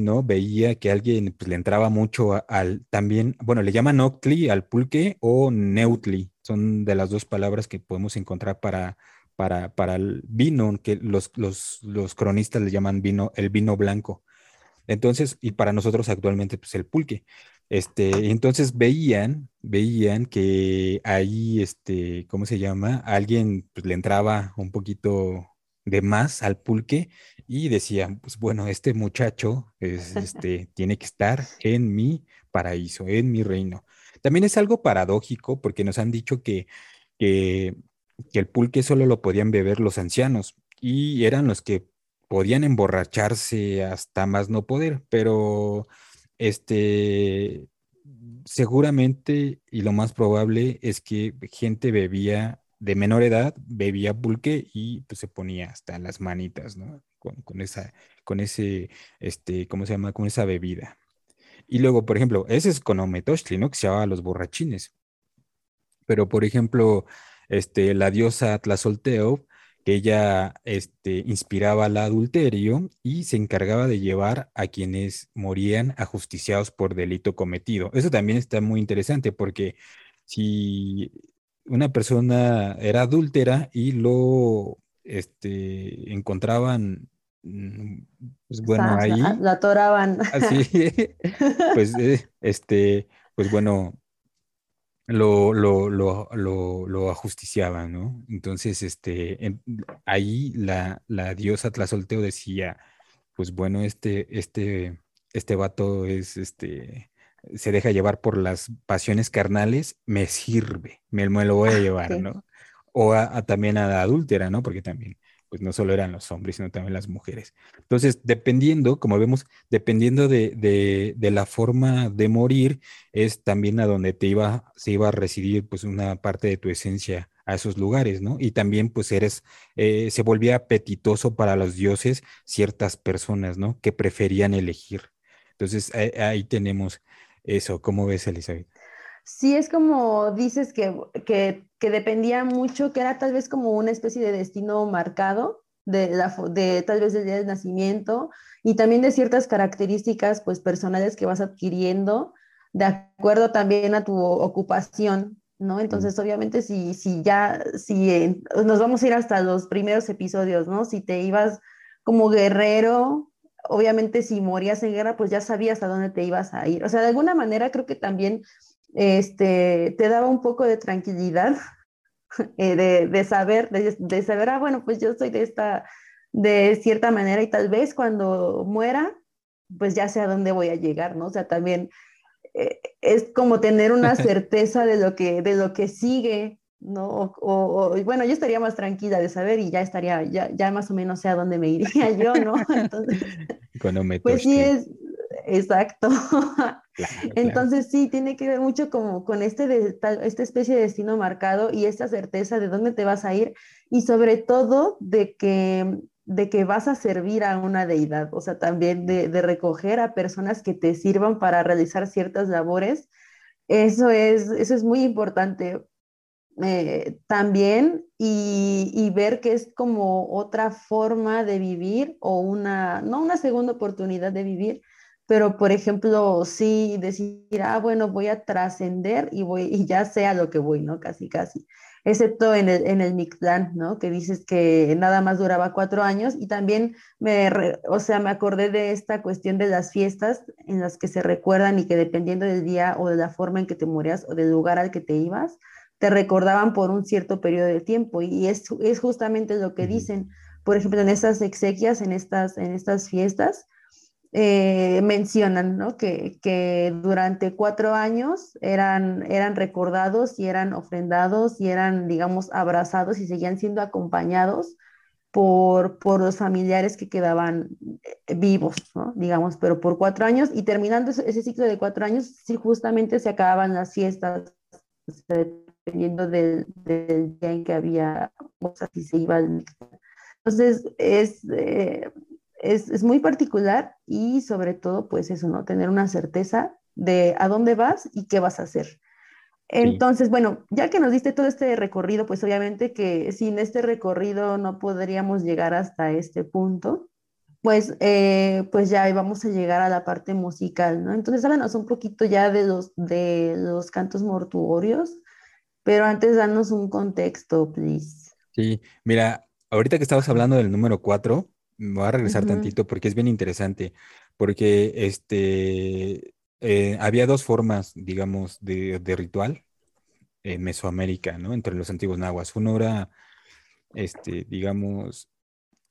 ¿no? Veía que alguien pues, le entraba mucho al también, bueno, le llaman Octli al pulque o Neutli, son de las dos palabras que podemos encontrar para, para, para el vino, que los, los, los cronistas le llaman vino, el vino blanco. Entonces, y para nosotros actualmente, pues el pulque. Este, entonces veían, veían que ahí, este, ¿cómo se llama? Alguien pues, le entraba un poquito de más al pulque y decían, pues bueno, este muchacho *laughs* este, tiene que estar en mi paraíso, en mi reino. También es algo paradójico porque nos han dicho que, que, que el pulque solo lo podían beber los ancianos y eran los que podían emborracharse hasta más no poder, pero este, seguramente y lo más probable es que gente bebía de menor edad, bebía pulque y pues se ponía hasta las manitas, ¿no? Con, esa, con ese, este, ¿cómo se llama? Con esa bebida. Y luego, por ejemplo, ese es con Ometochtli, ¿no? Que se llamaba los borrachines. Pero, por ejemplo, este, la diosa Tlazolteo que ella este, inspiraba al adulterio y se encargaba de llevar a quienes morían ajusticiados por delito cometido. Eso también está muy interesante porque si una persona era adúltera y lo este, encontraban, mm, pues bueno, ahí. La atoraban. Así, *laughs* *laughs* pues, eh, este, pues bueno, lo, lo, lo, lo, ajusticiaban, ¿no? Entonces, este, ahí la, la diosa Tlazolteo decía, pues bueno, este, este, este vato es, este, se deja llevar por las pasiones carnales, me sirve, me, me lo voy a ah, llevar, ¿no? O a, también a la adúltera, ¿no? Porque también, pues no solo eran los hombres, sino también las mujeres. Entonces, dependiendo, como vemos, dependiendo de, de, la forma de morir, es también a donde te iba, se iba a residir, pues, una parte de tu esencia a esos lugares, ¿no? Y también, pues, eres, eh, se volvía apetitoso para los dioses ciertas personas, ¿no? Que preferían elegir. Entonces, ahí tenemos eso, ¿cómo ves, Elizabeth? Sí, es como dices que, que, dependía mucho, que era tal vez como una especie de destino marcado, de, la, de tal vez del día de nacimiento y también de ciertas características pues personales que vas adquiriendo de acuerdo también a tu ocupación, ¿no? Entonces, obviamente, si, si ya, si nos vamos a ir hasta los primeros episodios, ¿no? Si te ibas como guerrero, obviamente si morías en guerra, pues ya sabías a dónde te ibas a ir. O sea, de alguna manera creo que también este, te daba un poco de tranquilidad *laughs* eh, de, saber, de, saber, ah, bueno, pues yo soy de esta, de cierta manera y tal vez cuando muera, pues ya sé a dónde voy a llegar, ¿no? O sea, también eh, es como tener una *laughs* certeza de lo que, de lo que sigue, ¿no? O, bueno, yo estaría más tranquila de saber y ya estaría, ya, ya más o menos sé a dónde me *laughs* iría yo, ¿no? Entonces, pues sí es, exacto. *laughs* Entonces sí, tiene que ver mucho como con este de, esta especie de destino marcado y esta certeza de dónde te vas a ir y sobre todo de que, de que vas a servir a una deidad, o sea, también de, de recoger a personas que te sirvan para realizar ciertas labores. Eso es, eso es muy importante eh, también y, ver que es como otra forma de vivir o una, no una segunda oportunidad de vivir, pero por ejemplo, sí decir, ah, bueno, voy a trascender y voy, y ya sé a lo que voy, ¿no? Casi, casi. Excepto en el, en el Mictlán, ¿no? Que dices que nada más duraba cuatro años y también me, o sea, me acordé de esta cuestión de las fiestas en las que se recuerdan y que dependiendo del día o de la forma en que te morías o del lugar al que te ibas, te recordaban por un cierto periodo de tiempo y es, es justamente lo que dicen, por ejemplo, en estas exequias, en estas, en estas fiestas, eh, mencionan que, durante cuatro años eran, eran recordados y eran ofrendados y eran, digamos, abrazados y seguían siendo acompañados por, por los familiares que quedaban eh, vivos, digamos, pero por cuatro años y terminando ese, ciclo de cuatro años, sí, justamente se acababan las fiestas, dependiendo del, día en que había cosas y se iba Entonces, eh, es, es, muy particular y sobre todo, pues eso, ¿no? Tener una certeza de a dónde vas y qué vas a hacer. Entonces, bueno, ya que nos diste todo este recorrido, pues obviamente que sin este recorrido no podríamos llegar hasta este punto, pues, eh, pues ya vamos a llegar a la parte musical, ¿no? Entonces, háblanos un poquito ya de los, de los cantos mortuorios, pero antes danos un contexto, please. Sí, mira, ahorita que estabas hablando del número 4, me voy a regresar tantito porque es bien interesante, porque este, eh, había dos formas, digamos, de, ritual en Mesoamérica, ¿no? Entre los antiguos nahuas. Uno era, este, digamos,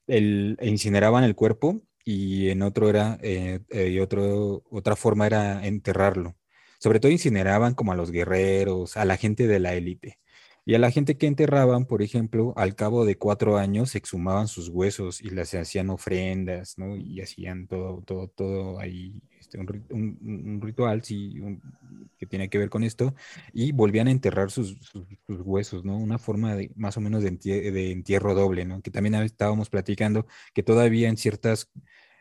el, incineraban el cuerpo y en otro era, eh, eh, y otro, otra forma era enterrarlo. Sobre todo incineraban como a los guerreros, a la gente de la élite. Y a la gente que enterraban, por ejemplo, al cabo de cuatro años exhumaban sus huesos y les hacían ofrendas, ¿no? Y hacían todo, todo, todo ahí, este, un, ritual, sí, que tiene que ver con esto, y volvían a enterrar sus, huesos, ¿no? Una forma de, más o menos de, de entierro doble, ¿no? Que también estábamos platicando que todavía en ciertas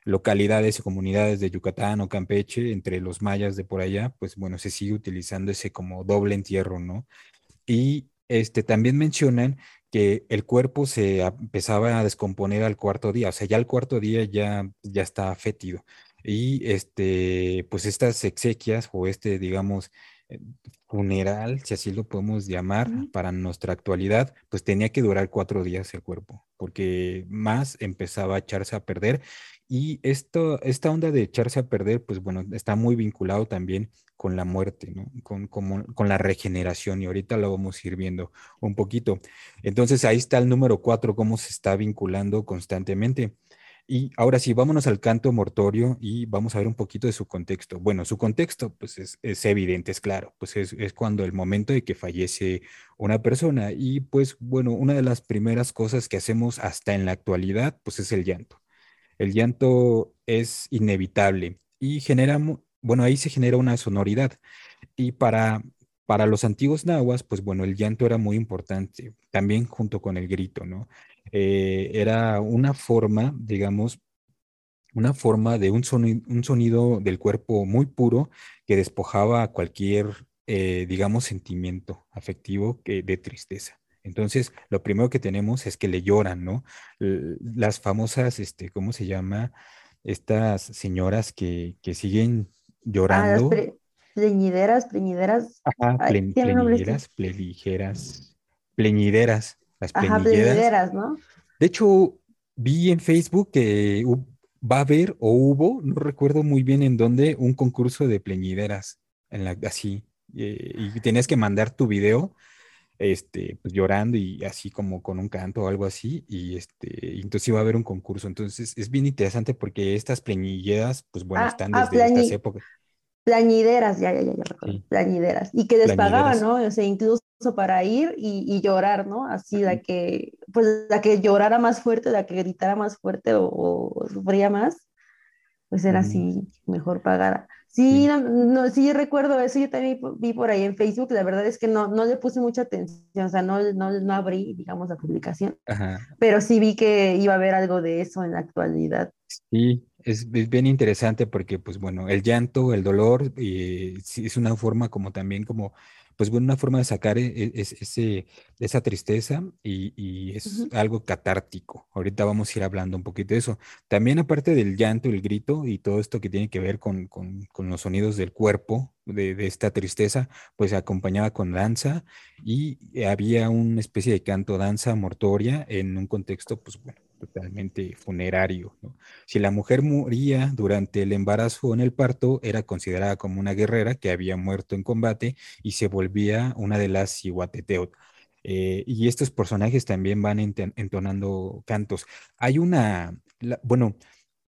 localidades y comunidades de Yucatán o Campeche, entre los mayas de por allá, pues bueno, se sigue utilizando ese como doble entierro, ¿no? Y este, también mencionan que el cuerpo se empezaba a descomponer al cuarto día, o sea, ya al cuarto día ya, ya está fétido. Y este, pues estas exequias o este, digamos, funeral, si así lo podemos llamar, para nuestra actualidad, pues tenía que durar cuatro días el cuerpo, porque más empezaba a echarse a perder. Y esto, esta onda de echarse a perder, pues bueno, está muy vinculado también con la muerte, ¿no? Con, con la regeneración, y ahorita lo vamos a ir viendo un poquito. Entonces ahí está el número cuatro, cómo se está vinculando constantemente. Y ahora sí, vámonos al canto mortorio y vamos a ver un poquito de su contexto. Bueno, su contexto, pues es, evidente, es claro, pues es, es, cuando el momento de que fallece una persona. Y pues bueno, una de las primeras cosas que hacemos hasta en la actualidad, pues es el llanto. El llanto es inevitable y genera, bueno, ahí se genera una sonoridad. Y para para los antiguos nahuas, pues bueno, el llanto era muy importante, también junto con el grito, ¿no? Eh, era una forma, digamos, una forma de un sonido, un sonido del cuerpo muy puro que despojaba cualquier, eh, digamos, sentimiento afectivo de tristeza. Entonces, lo primero que tenemos es que le lloran, ¿no? Las famosas, este, ¿cómo se llama? Estas señoras que, siguen ah, llorando. Pleñideras, pleñideras. Ajá, pleñideras, pleñideras, pleñideras, las pleñideras. ¿no? De hecho, vi en Facebook que va a haber o hubo, no recuerdo muy bien en dónde, un concurso de pleñideras, en la, así, eh, y tenías que mandar tu video, este, pues llorando y así como con un canto o algo así, y este, entonces iba a haber un concurso, entonces es bien interesante porque estas pleñideras, pues bueno, ah, están ah, desde estas épocas plañideras, ya, ya, ya, ya recuerdo, plañideras, y que les pagaban, ¿no? O sea, incluso para ir y, llorar, ¿no? Así, la que, pues, la que llorara más fuerte, la que gritara más fuerte o, sufría más, pues era así, mejor pagada. Sí, No, no, sí recuerdo eso, yo también vi por ahí en Facebook, la verdad es que no, no le puse mucha atención, o sea, no, no, no abrí, digamos, la publicación, pero sí vi que iba a haber algo de eso en la actualidad. Sí, es, bien interesante porque, pues bueno, el llanto, el dolor, eh, es una forma como también como, pues bueno, una forma de sacar e, e, ese, esa tristeza y, es algo catártico. Ahorita vamos a ir hablando un poquito de eso. También aparte del llanto, el grito y todo esto que tiene que ver con, los sonidos del cuerpo, de, de, esta tristeza, pues se acompañaba con danza y había una especie de canto, danza mortoria en un contexto, pues bueno, totalmente funerario. Si la mujer moría durante el embarazo o en el parto, era considerada como una guerrera que había muerto en combate y se volvía una de las Iguateteot. Eh, y estos personajes también van entonando cantos. Hay una, bueno,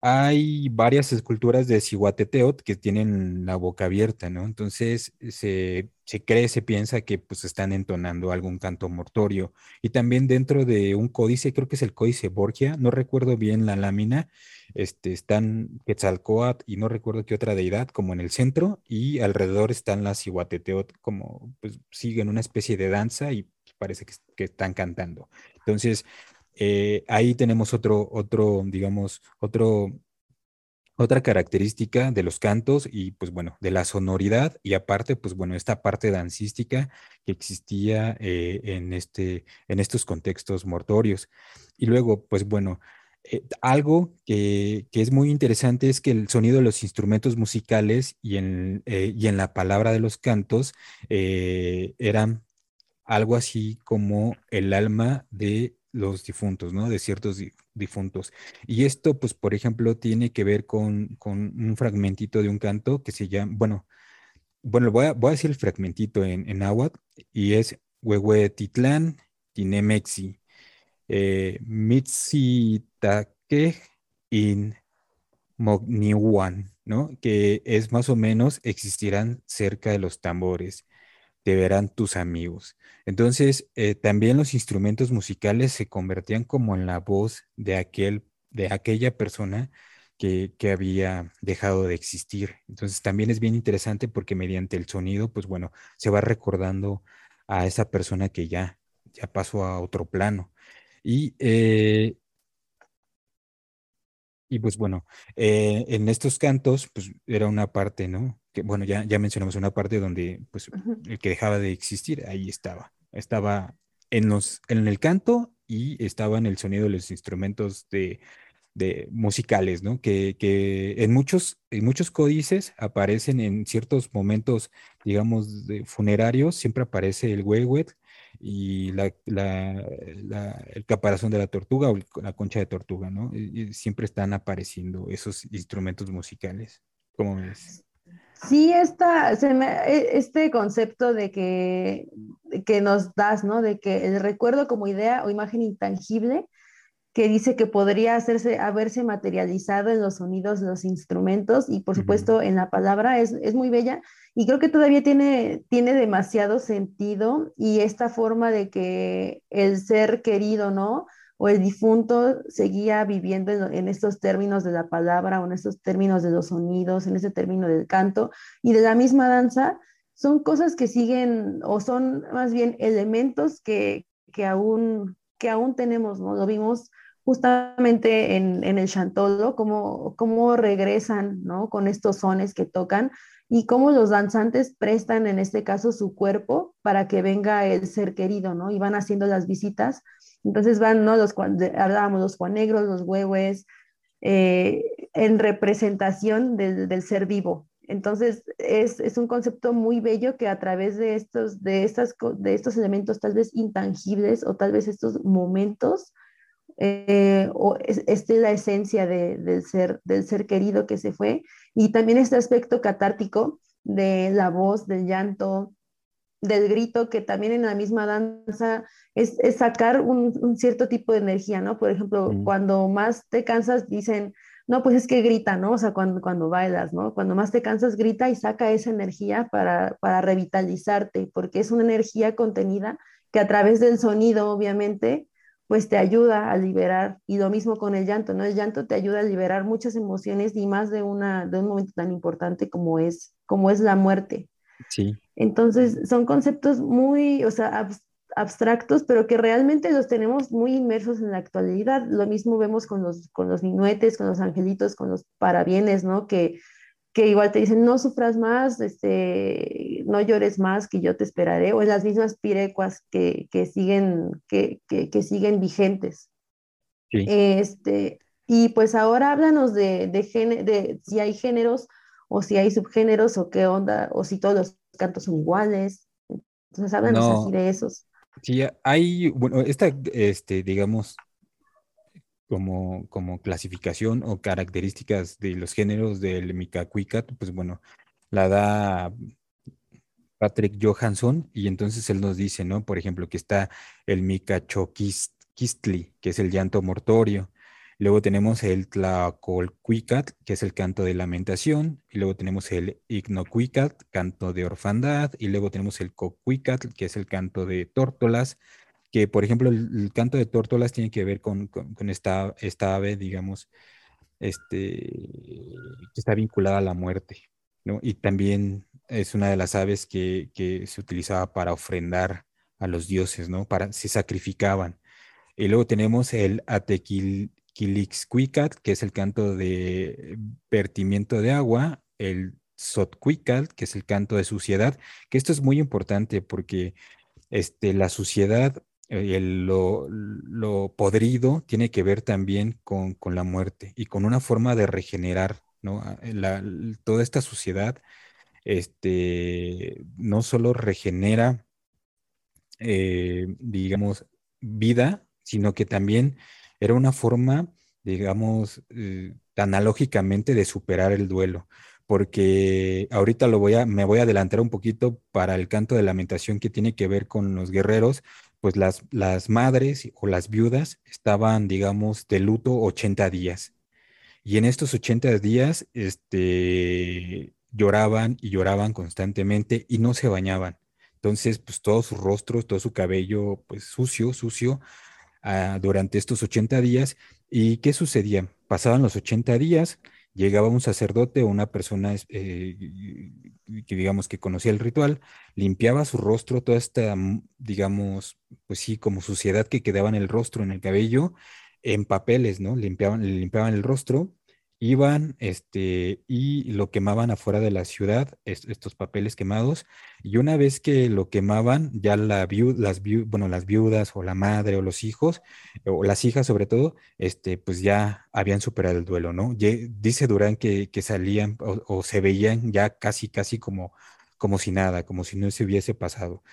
hay varias esculturas de Cihuateteot que tienen la boca abierta, ¿no? Entonces se, cree, se piensa que pues están entonando algún canto mortorio. Y también dentro de un códice, creo que es el códice Borgia, no recuerdo bien la lámina, este, están Quetzalcoatl y no recuerdo qué otra deidad, como en el centro, y alrededor están las Cihuateteot, como pues siguen una especie de danza y parece que, que están cantando. Entonces, eh, ahí tenemos otro, otro, digamos, otro, otra característica de los cantos y pues bueno, de la sonoridad y aparte, pues bueno, esta parte dancística que existía eh, en, este, en estos contextos mortorios. Y luego, pues bueno, eh, algo que, es muy interesante es que el sonido de los instrumentos musicales y en, y en la palabra de los cantos eran algo así como el alma de los difuntos, ¿no? De ciertos difuntos. Y esto, pues, por ejemplo, tiene que ver con, un fragmentito de un canto que se llama, bueno, bueno, voy a, voy decir el fragmentito en, en y es Huehuetitlán Tinemexi, eh, Mitzitake in Mogniwan, ¿no? Que es más o menos existirán cerca de los tambores te verán tus amigos. Entonces, eh, también los instrumentos musicales se convertían como en la voz de, aquel, de aquella persona que, había dejado de existir. Entonces, también es bien interesante porque mediante el sonido, pues bueno, se va recordando a esa persona que ya, ya pasó a otro plano. Y, eh, y pues bueno, eh, en estos cantos, pues era una parte, ¿no? que bueno, ya, ya mencionamos una parte donde pues el que dejaba de existir, ahí estaba. Estaba en, los, en el canto y estaba en el sonido de los instrumentos de, de musicales, ¿no? Que, en, muchos, en muchos códices aparecen en ciertos momentos, digamos, de funerarios, siempre aparece el huehuet y la, el caparazón de la tortuga o la concha de tortuga, ¿no? siempre están apareciendo esos instrumentos musicales. ¿Cómo ves? Sí, esta, e, este concepto de que, que nos das, ¿no? De que el recuerdo como idea o imagen intangible que dice que podría hacerse, haberse materializado en los sonidos los instrumentos y por supuesto en la palabra, es, es, muy bella y creo que todavía tiene, tiene demasiado sentido y esta forma de que el ser querido, ¿no? O el difunto seguía viviendo en, en estos términos de la palabra o en estos términos de los sonidos, en ese término del canto y de la misma danza, son cosas que siguen o son más bien elementos que, que aún que aún tenemos, ¿no? Lo vimos justamente en, en el chantolo, cómo, cómo regresan, ¿no? Con estos sones que tocan y cómo los danzantes prestan, en este caso, su cuerpo para que venga el ser querido, ¿no? Y van haciendo las visitas. Entonces van, ¿no? Los, hablábamos, los cuanegros, los huehues, eh, en representación del, del, ser vivo. Entonces, es, es, un concepto muy bello que a través de estos, de, estas, de estos elementos tal vez intangibles o tal vez estos momentos, eh, o esta es la esencia del, ser, del ser querido que se fue, y también este aspecto catártico de la voz, del llanto, del grito, que también en la misma danza es, es sacar un, un, cierto tipo de energía, ¿no? Por ejemplo, mm. cuando más te cansas, dicen, no, pues es que grita, ¿no? O sea, cuando, cuando bailas, ¿no? Cuando más te cansas, grita y saca esa energía para, para revitalizarte, porque es una energía contenida que a través del sonido, obviamente, pues te ayuda a liberar, y lo mismo con el llanto, ¿no? El llanto te ayuda a liberar muchas emociones y más de, una, de un momento tan importante como es, como es la muerte. Sí. Entonces, son conceptos muy, o sea, abstractos, pero que realmente los tenemos muy inmersos en la actualidad. Lo mismo vemos con los, con los minuetes, con los angelitos, con los parabienes, ¿no? Que que igual te dicen, no sufras más, este, no llores más, que yo te esperaré, o en las mismas pirecuas que, que siguen, que, que, que, siguen vigentes. Este, y pues ahora háblanos de, de, de, si hay géneros o si hay subgéneros o qué onda, o si todos los cantos son iguales. Entonces háblanos así de esos. Sí, hay, bueno, esta, este, digamos, como, como clasificación o características de los géneros del Mikakuikat, pues bueno, la da Patrick Johansson y entonces él nos dice, ¿no? Por ejemplo, que está el Mikachokistli, que es el llanto mortorio. Luego tenemos el Tlacolcuicat, que es el canto de lamentación. Y luego tenemos el Ignocuicat, canto de orfandad. Y luego tenemos el Cocuicat, que es el canto de tórtolas que por ejemplo el, canto de tórtolas tiene que ver con, esta, esta, ave, digamos, este, que está vinculada a la muerte, ¿no? Y también es una de las aves que, se utilizaba para ofrendar a los dioses, ¿no? Para, se sacrificaban. Y luego tenemos el Atequilixcuicat, que es el canto de vertimiento de agua, el Sotcuicat, que es el canto de suciedad, que esto es muy importante porque este, la suciedad eh, lo, podrido tiene que ver también con, la muerte y con una forma de regenerar, ¿no? Ah, toda esta suciedad, este, no solo regenera, eh, digamos, vida, sino que también era una forma, digamos, eh, analógicamente de superar el duelo porque ahorita lo voy a, me voy a adelantar un poquito para el canto de lamentación que tiene que ver con los guerreros, pues las, las madres o las viudas estaban, digamos, de luto 80 días. Y en estos 80 días, este, lloraban y lloraban constantemente y no se bañaban. Entonces, pues todos sus rostros, todo su cabello, pues sucio, sucio, ah, durante estos 80 días. ¿Y qué sucedía? Pasaban los 80 días, llegaba un sacerdote o una persona eh, que digamos que conocía el ritual, limpiaba su rostro, toda esta, mm, digamos, pues sí, como suciedad que quedaba en el rostro, en el cabello, en papeles, ¿no? Limpiaban, limpiaban el rostro iban este, y lo quemaban afuera de la ciudad, estos papeles quemados, y una vez que lo quemaban, ya la las, bueno, las viudas o la madre o los hijos, o las hijas sobre todo, este, pues ya habían superado el duelo, ¿no? dice Durán que, salían o, se veían ya casi, casi como, como si nada, como si no se hubiese pasado.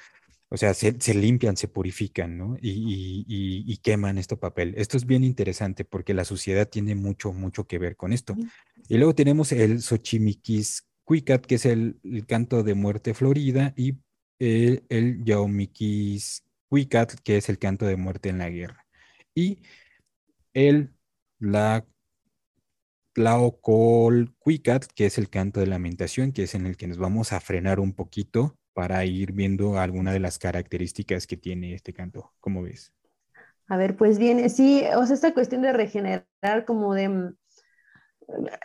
O sea, se, limpian, se purifican, ¿no? Y, queman este papel. Esto es bien interesante porque la sociedad tiene mucho, mucho que ver con esto. Y luego tenemos el Xochimiquis Cuicat, que es el, canto de muerte florida, y el, el Yaomiquis Cuicat, que es el canto de muerte en la guerra. Y el la Tlaocol Cuicat, que es el canto de lamentación, que es en el que nos vamos a frenar un poquito para ir viendo alguna de las características que tiene este canto. ¿Cómo ves? A ver, pues bien, sí, o sea, esta cuestión de regenerar como de... Mm,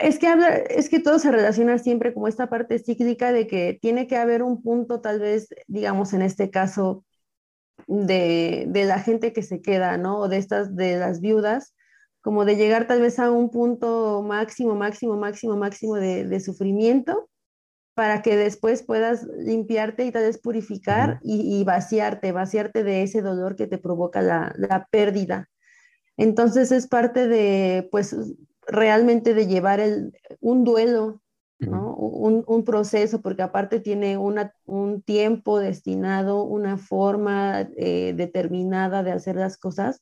es que, es que todo se relaciona siempre como esta parte cíclica de que tiene que haber un punto, tal vez, digamos, en este caso, de, de la gente que se queda, ¿no? O de estas, de las viudas, como de llegar tal vez a un punto máximo, máximo, máximo, máximo de sufrimiento para que después puedas limpiarte y tal vez purificar y, vaciarte, vaciarte de ese dolor que te provoca la, pérdida. Entonces es parte de, pues, realmente de llevar el, un duelo, ¿no? un, proceso, porque aparte tiene una, un tiempo destinado, una forma eh, determinada de hacer las cosas,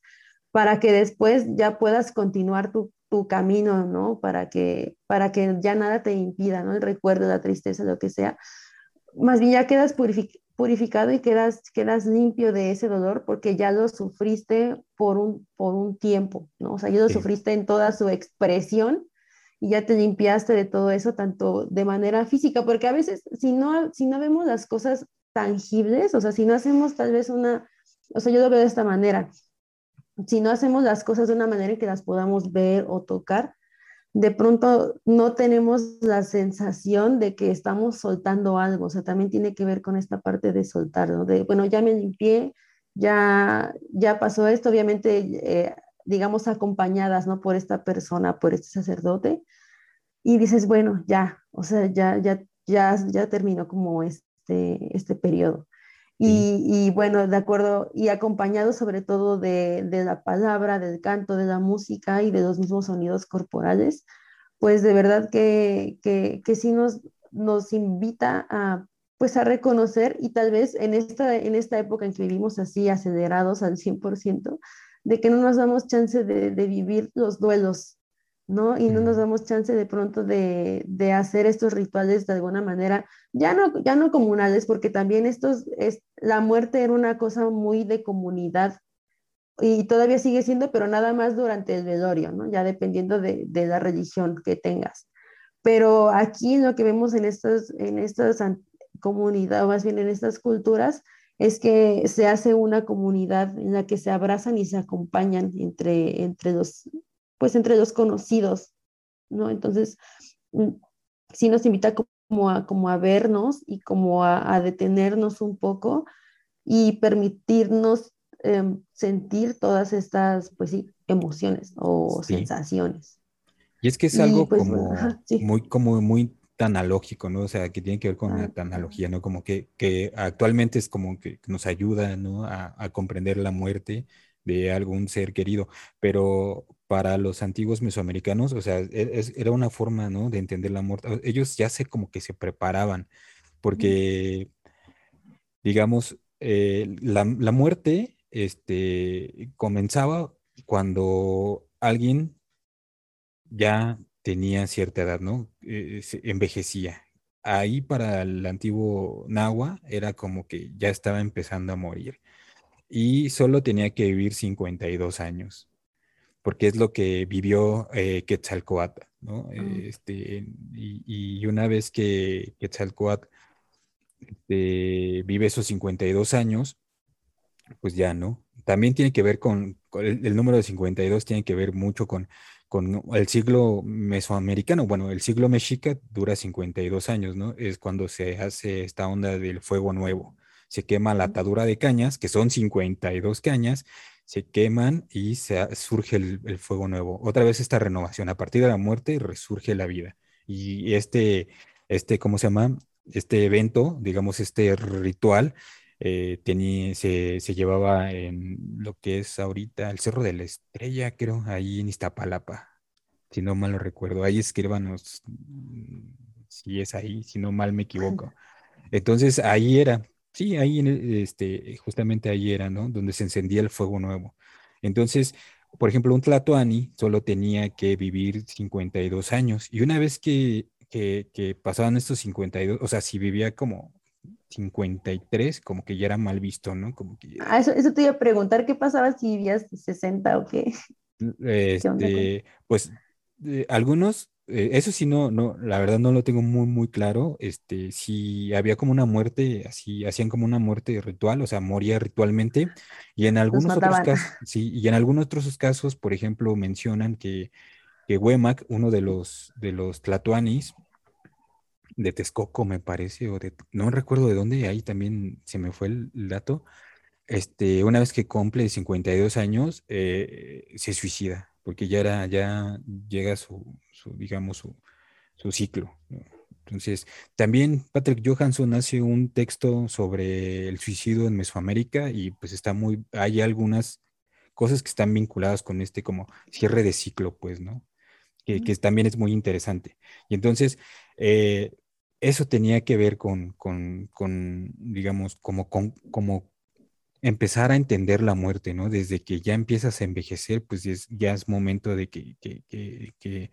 para que después ya puedas continuar tu, tu camino, ¿no? Para que, para que ya nada te impida, ¿no? El recuerdo, la tristeza, lo que sea. Más bien ya quedas purificado y quedas, quedas limpio de ese dolor porque ya lo sufriste por un, por un tiempo, ¿no? O sea, ya lo sufriste en toda su expresión y ya te limpiaste de todo eso, tanto de manera física, porque a veces si no, si no vemos las cosas tangibles, o sea, si no hacemos tal vez una, o sea, yo lo veo de esta manera, si no hacemos las cosas de una manera en que las podamos ver o tocar, de pronto no tenemos la sensación de que estamos soltando algo, o sea, también tiene que ver con esta parte de soltar, ¿no? De, bueno, ya me limpié, ya, ya pasó esto, obviamente, eh, digamos, acompañadas, ¿no? Por esta persona, por este sacerdote, y dices, bueno, ya, o sea, ya, ya, ya, ya terminó como este, este periodo. Y, bueno, de acuerdo, y acompañado sobre todo de, la palabra, del canto, de la música y de los mismos sonidos corporales, pues de verdad que, que, que sí nos, nos invita a, pues a reconocer y tal vez en esta, en esta época en que vivimos así acelerados al 100%, de que no nos damos chance de, de vivir los duelos ¿no? Y no nos damos chance de pronto de, hacer estos rituales de alguna manera, ya no, ya no comunales, porque también estos, es, la muerte era una cosa muy de comunidad y todavía sigue siendo, pero nada más durante el velorio, ¿no? Ya dependiendo de, la religión que tengas. Pero aquí lo que vemos en estas, en estas comunidades, o más bien en estas culturas, es que se hace una comunidad en la que se abrazan y se acompañan entre, entre los, pues entre los conocidos, ¿no? Entonces, mm, sí nos invita como a, como a vernos y como a, detenernos un poco y permitirnos em, sentir todas estas, pues sí, emociones o sensaciones. Y es que es algo pues, como, muy, como muy analógico, ¿no? O sea, que tiene que ver con la analogía, ¿no? Como que, que, actualmente es como que nos ayuda, ¿no? A, a, comprender la muerte de algún ser querido, pero para los antiguos mesoamericanos, o sea, e, era una forma, ¿no? De entender la muerte. Ellos ya se como que se preparaban, porque, digamos, eh, la, muerte este, comenzaba cuando alguien ya tenía cierta edad, ¿no? Eh, envejecía. Ahí para el antiguo Nahua era como que ya estaba empezando a morir y solo tenía que vivir 52 años porque es lo que vivió eh, Quetzalcoatl, ¿no? Mm. Este, y, una vez que Quetzalcoatl este, vive esos 52 años, pues ya, ¿no? También tiene que ver con, el, número de 52 tiene que ver mucho con, con el siglo mesoamericano. Bueno, el siglo mexica dura 52 años, ¿no? Es cuando se hace esta onda del fuego nuevo. Se quema la atadura de cañas, que son 52 cañas, se queman y se, surge el, fuego nuevo. Otra vez esta renovación, a partir de la muerte resurge la vida. Y este, este, ¿cómo se llama? Este evento, digamos, este ritual, eh, tenía, se, se, llevaba en lo que es ahorita el Cerro de la Estrella, creo, ahí en Iztapalapa, si no mal lo recuerdo. Ahí escríbanos mm, si es ahí, si no mal me *laughs* equivoco. Entonces ahí era, Sí, ahí, este, justamente ahí era, ¿no? Donde se encendía el fuego nuevo. Entonces, por ejemplo, un Tlatoani solo tenía que vivir 52 años y una vez que, que, pasaban estos 52, o sea, si vivía como 53, como que ya era mal visto, ¿no? Como que Ah, eso, eso te iba a preguntar, ¿qué pasaba si vivías 60 o qué? *laughs* Este, pues eh, algunos eh, eso sí, no, no, la verdad no lo tengo muy, muy claro. Este, si había como una muerte, así, hacían como una muerte ritual, o sea, moría ritualmente. Y en algunos otros casos, sí, y en algunos otros casos, por ejemplo, mencionan que, que Huemac, uno de los, de los tlatoanis, de Texcoco, me parece, o de, no recuerdo de dónde, ahí también se me fue el, dato. Este, una vez que cumple 52 años, eh, se suicida porque ya era, ya llega su, digamos, su, ciclo. Entonces, también Patrick Johansson hace un texto sobre el suicidio en Mesoamérica y pues está muy, hay algunas cosas que están vinculadas con este como cierre de ciclo, pues, ¿no? Que, también es muy interesante. Y entonces, eh, eso tenía que ver con, con, con digamos, como, con, como empezar a entender la muerte, ¿no? Desde que ya empiezas a envejecer, pues ya es momento de que, que, que,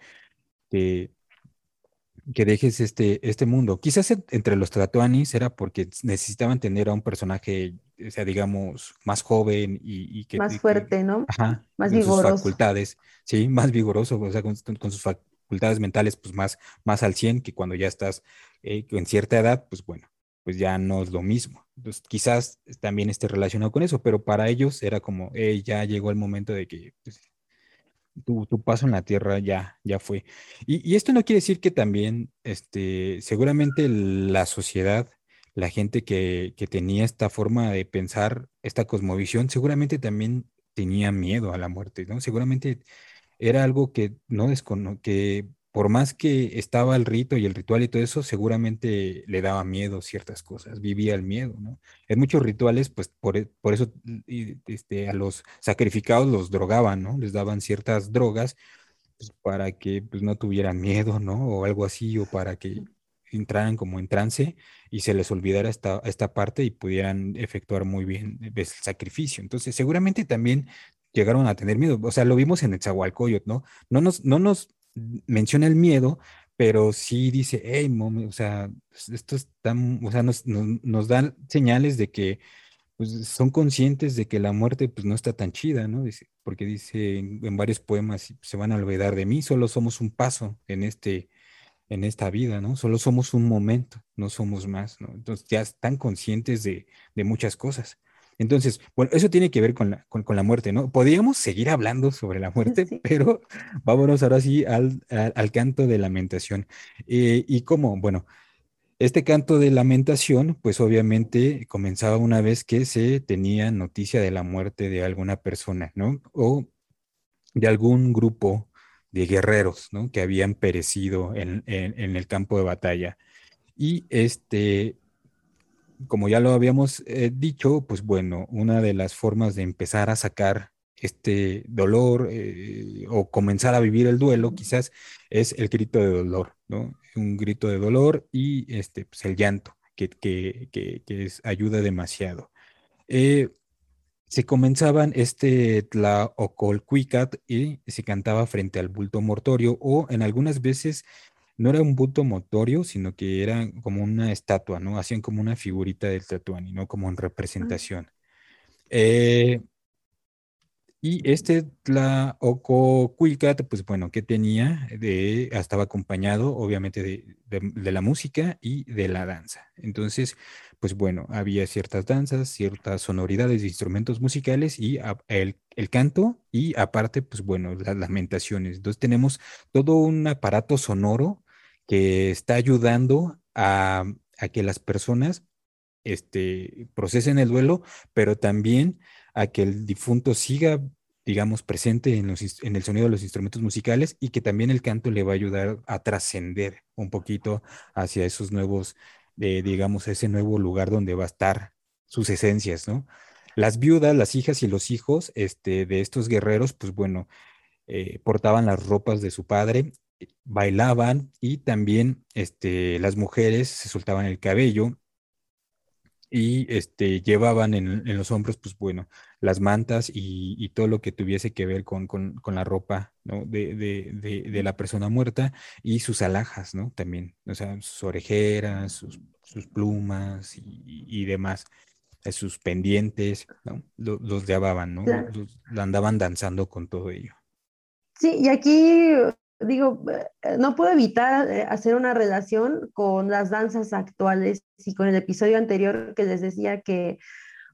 que, dejes este, este mundo. Quizás entre los Tlatoanis era porque necesitaban tener a un personaje, o sea, digamos, más joven y, que... Más fuerte, ¿no? Ajá, más vigoroso. Sus facultades, sí, más vigoroso, o sea, con, sus facultades mentales, pues más, más al 100 que cuando ya estás eh, en cierta edad, pues bueno, pues ya no es lo mismo. Entonces, quizás también esté relacionado con eso, pero para ellos era como, ya llegó el momento de que pues, tu, paso en la tierra ya, ya fue. Y, esto no quiere decir que también, este, seguramente la sociedad, la gente que, que, tenía esta forma de pensar, esta cosmovisión, seguramente también tenía miedo a la muerte, ¿no? Seguramente era algo que no descono que por más que estaba el rito y el ritual y todo eso, seguramente le daba miedo ciertas cosas, vivía el miedo, ¿no? En muchos rituales, pues por, e, eso este, a los sacrificados los drogaban, ¿no? Les daban ciertas drogas pues, para que pues, no tuvieran miedo, ¿no? O algo así, o para que entraran como en trance y se les olvidara esta, esta parte y pudieran efectuar muy bien el sacrificio. Entonces, seguramente también llegaron a tener miedo. O sea, lo vimos en el Zahualcoyot, ¿no? No nos, no nos menciona el miedo, pero sí dice, hey, o sea, pues, esto tan, o sea, nos, nos, dan señales de que pues, son conscientes de que la muerte pues no está tan chida, ¿no? Porque dice en, varios poemas, se van a olvidar de mí, solo somos un paso en este, en esta vida, ¿no? Solo somos un momento, no somos más, ¿no? Entonces ya están conscientes de, de muchas cosas. Entonces, bueno, eso tiene que ver con la, con, la muerte, ¿no? Podríamos seguir hablando sobre la *laughs* muerte, pero vámonos ahora sí al, al, canto de lamentación. Eh, y cómo, bueno, este canto de lamentación, pues obviamente comenzaba una vez que se tenía noticia de la muerte de alguna persona, ¿no? O de algún grupo de guerreros, ¿no? Que habían perecido en, en, en el campo de batalla. Y este, como ya lo habíamos eh, dicho, pues bueno, una de las formas de empezar a sacar este dolor eh, o comenzar a vivir el duelo quizás es el grito de dolor, ¿no? Un grito de dolor y este, pues el llanto, que, que, que, ayuda demasiado. Eh, se comenzaban este la ocolcuicat y se cantaba frente al bulto mortorio o en algunas veces no era un bulto motorio, sino que era como una estatua, ¿no? Hacían como una figurita del Tatuani, ¿no? Como en representación. Eh, y este la Cuilcat, pues bueno, ¿qué tenía? De, estaba acompañado, obviamente, de, la música y de la danza. Entonces, pues bueno, había ciertas danzas, ciertas sonoridades de instrumentos musicales y el, el, canto y aparte, pues bueno, las lamentaciones. Entonces tenemos todo un aparato sonoro que está ayudando a, que las personas este, procesen el duelo, pero también a que el difunto siga, digamos, presente en, el sonido de los instrumentos musicales y que también el canto le va a ayudar a trascender un poquito hacia esos nuevos, eh, digamos, ese nuevo lugar donde va a estar sus esencias, ¿no? Las viudas, las hijas y los hijos este, de estos guerreros, pues bueno, eh, portaban las ropas de su padre, bailaban y también este, las mujeres se soltaban el cabello y este, llevaban en, los hombros, pues bueno, las mantas y, todo lo que tuviese que ver con, la ropa de, la persona muerta y sus alhajas, ¿no? También, o sea, sus orejeras, sus, plumas y, demás, eh, sus pendientes, ¿no? Los, llevaban, ¿no? andaban danzando con todo ello. Sí, y aquí digo, eh, no puedo evitar eh, hacer una relación con las danzas actuales y con el episodio anterior que les decía que,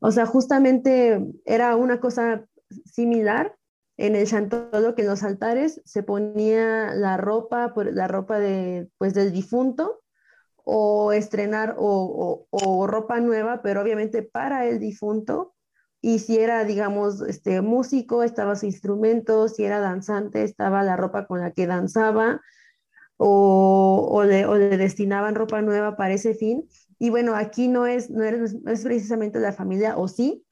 o sea, justamente era una cosa similar en el chantolo que en los altares se ponía la ropa, la ropa de, pues, del difunto o estrenar o, o ropa nueva, pero obviamente para el difunto y si era, digamos, este, músico, estaba su instrumento, si era danzante, estaba la ropa con la que danzaba, o, o, le, o le, destinaban ropa nueva para ese fin. Y bueno, aquí no es, no es, no es precisamente la familia, o sí,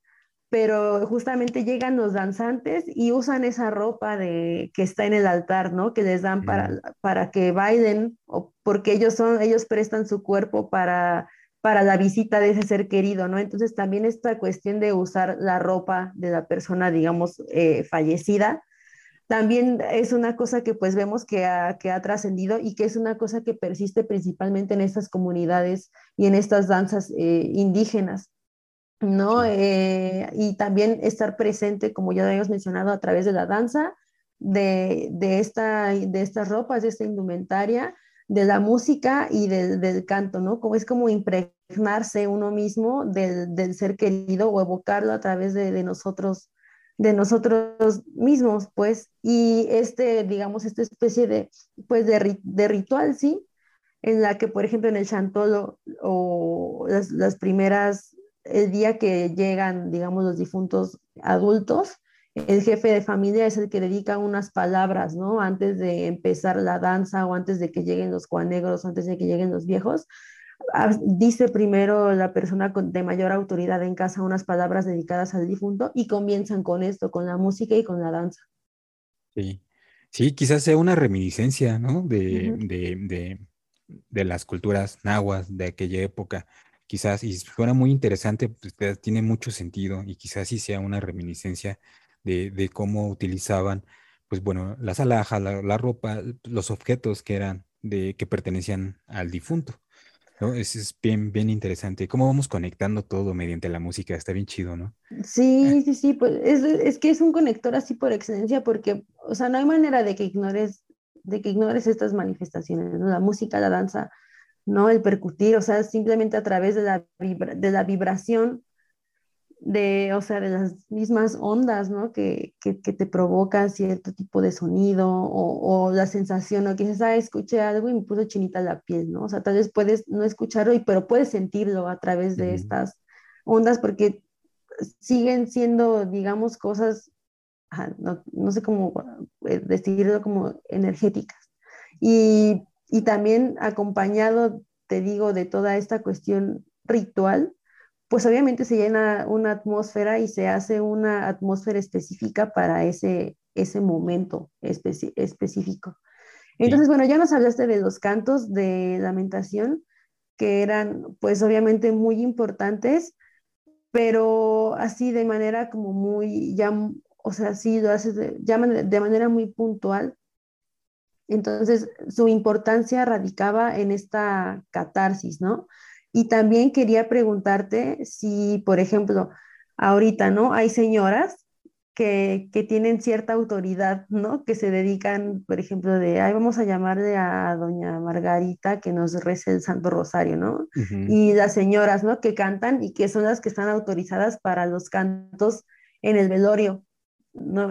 pero justamente llegan los danzantes y usan esa ropa de, que está en el altar, ¿no? Que les dan para, para que bailen, o porque ellos, son, ellos prestan su cuerpo para para la visita de ese ser querido, ¿no? Entonces también esta cuestión de usar la ropa de la persona, digamos, eh, fallecida, también es una cosa que pues vemos que ha, que ha trascendido y que es una cosa que persiste principalmente en estas comunidades y en estas danzas eh, indígenas, ¿no? Eh, y también estar presente, como ya habíamos mencionado, a través de la danza, de, de, esta, de estas ropas, de esta indumentaria, de la música y del, canto, ¿no? Como es como impregnarse uno mismo del, ser querido o evocarlo a través de, nosotros, de nosotros mismos, pues, y este, digamos, esta especie de, pues, de, ritual, ¿sí? En la que, por ejemplo, en el chantolo o las, las primeras, el día que llegan, digamos, los difuntos adultos, el jefe de familia es el que dedica unas palabras, ¿no? Antes de empezar la danza o antes de que lleguen los cuanegros, antes de que lleguen los viejos, dice primero la persona de mayor autoridad en casa unas palabras dedicadas al difunto y comienzan con esto, con la música y con la danza. Sí, sí, quizás sea una reminiscencia, ¿no? De, de, las culturas nahuas de aquella época. Quizás, y suena muy interesante, pues, tiene mucho sentido y quizás sí sea una reminiscencia de, cómo utilizaban, pues bueno, las alhajas, la, ropa, los objetos que eran de que pertenecían al difunto. ¿no? Es, bien, bien interesante. Cómo vamos conectando todo mediante la música, está bien chido, ¿no? Sí, sí, sí, pues es, es, que es un conector así por excelencia porque, o sea, no hay manera de que ignores, de que ignores estas manifestaciones, ¿no? La música, la danza, ¿no? El percutir, o sea, simplemente a través de la, de la vibración de, o sea, de las mismas ondas, ¿no? Que, que, te provocan cierto tipo de sonido o, o, la sensación, o que dices, ah, escuché algo y me puso chinita la piel, ¿no? O sea, tal vez puedes no escucharlo, pero puedes sentirlo a través de estas ondas porque siguen siendo, digamos, cosas, no, no, sé cómo eh, decirlo, como energéticas. Y, y también acompañado, te digo, de toda esta cuestión ritual, pues obviamente se llena una atmósfera y se hace una atmósfera específica para ese, ese momento específico. Entonces, bueno, ya nos hablaste de los cantos de lamentación, que eran pues obviamente muy importantes, pero así de manera como muy, ya, o sea, sí lo haces de, de manera muy puntual. Entonces, su importancia radicaba en esta catarsis, ¿no? Y también quería preguntarte si, por ejemplo, ahorita, ¿no? Hay señoras que, que, tienen cierta autoridad, ¿no? Que se dedican, por ejemplo, de, ay, vamos a llamarle a doña Margarita que nos rece el Santo Rosario, ¿no? Y las señoras, ¿no? Que cantan y que son las que están autorizadas para los cantos en el velorio, ¿no?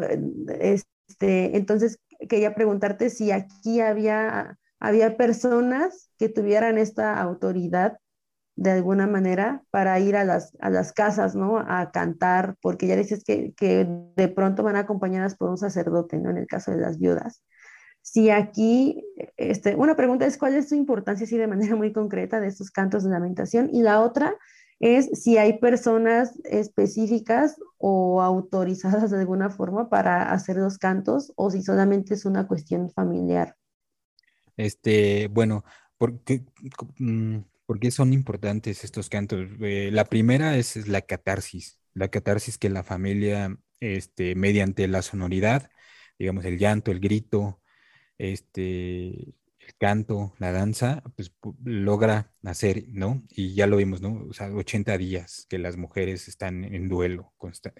Este, entonces, quería preguntarte si aquí había, había personas que tuvieran esta autoridad de alguna manera para ir a las, a las casas, ¿no? A cantar, porque ya dices que, que de pronto van acompañadas por un sacerdote, ¿no? En el caso de las viudas. Si aquí, este, una pregunta es cuál es su importancia, así de manera muy concreta, de estos cantos de lamentación, y la otra es si hay personas específicas o autorizadas de alguna forma para hacer los cantos o si solamente es una cuestión familiar. Este, bueno, porque, mm, ¿por son importantes estos cantos? Eh, la primera es, la catarsis, la catarsis que la familia, este, mediante la sonoridad, digamos, el llanto, el grito, este, el canto, la danza, pues logra hacer, ¿no? Y ya lo vimos, ¿no? O sea, 80 días que las mujeres están en duelo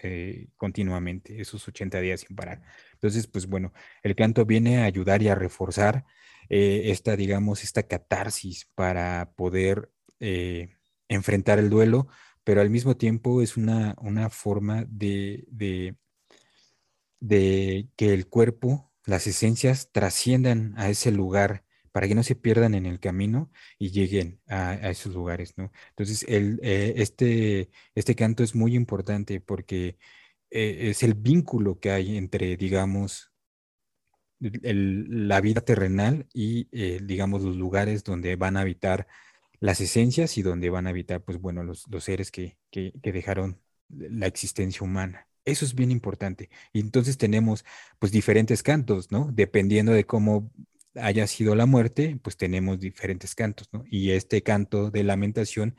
eh, continuamente, esos 80 días sin parar. Entonces, pues bueno, el canto viene a ayudar y a reforzar eh, esta, digamos, esta catarsis para poder eh, enfrentar el duelo, pero al mismo tiempo es una, una forma de, de, que el cuerpo las esencias trasciendan a ese lugar para que no se pierdan en el camino y lleguen a, esos lugares, ¿no? Entonces, el, eh, este, este canto es muy importante porque es el vínculo que hay entre, digamos, la vida terrenal y, eh, digamos, los lugares donde van a habitar las esencias y donde van a habitar, pues bueno, los, los seres que, que, que dejaron la existencia humana. Eso es bien importante. Y entonces tenemos pues diferentes cantos, ¿no? Dependiendo de cómo haya sido la muerte, pues tenemos diferentes cantos, ¿no? Y este canto de lamentación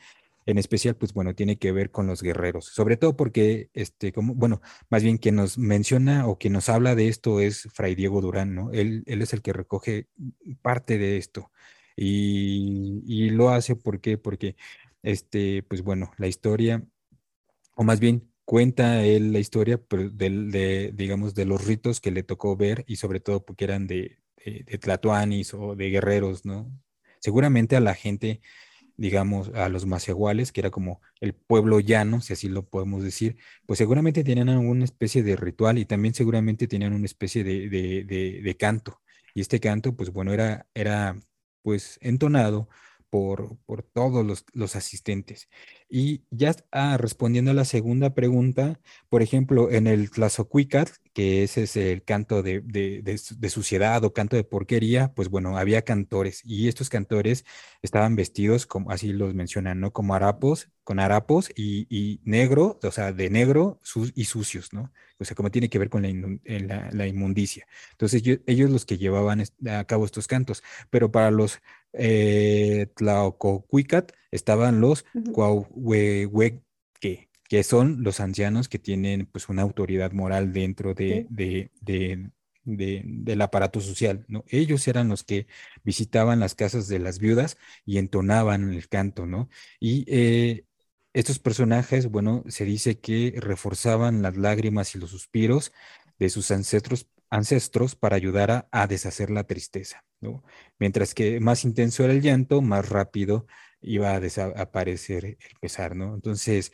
en especial, pues bueno, tiene que ver con los guerreros, sobre todo porque, este, como, bueno, más bien quien nos menciona o quien nos habla de esto es Fray Diego Durán, ¿no? Él, él es el que recoge parte de esto y, y lo hace, ¿por qué? Porque, este, pues bueno, la historia, o más bien cuenta él la historia pero de, digamos, de los ritos que le tocó ver y sobre todo porque eran de, de, tlatoanis o de guerreros, ¿no? Seguramente a la gente, digamos, a los macehuales, que era como el pueblo llano, si así lo podemos decir, pues seguramente tenían alguna especie de ritual y también seguramente tenían una especie de, de canto. Y este canto, pues bueno, era, era pues entonado por, por todos los, los, asistentes. Y ya ah, respondiendo a la segunda pregunta, por ejemplo, en el Tlazocuicat, que ese es el canto de, de, de, suciedad o canto de porquería, pues bueno, había cantores y estos cantores estaban vestidos como así los mencionan, ¿no? Como harapos, con harapos y, y negro, o sea, de negro y sucios, ¿no? O sea, como tiene que ver con la, la, inmundicia. Entonces, ellos los que llevaban a cabo estos cantos, pero para los eh, Tlaococuicat estaban los uh que son los ancianos que tienen pues una autoridad moral dentro de, del aparato social, ¿no? Ellos eran los que visitaban las casas de las viudas y entonaban el canto, ¿no? Y eh, estos personajes, bueno, se dice que reforzaban las lágrimas y los suspiros de sus ancestros, ancestros para ayudar a, deshacer la tristeza, ¿no? Mientras que más intenso era el llanto, más rápido iba a desaparecer el pesar, ¿no? Entonces,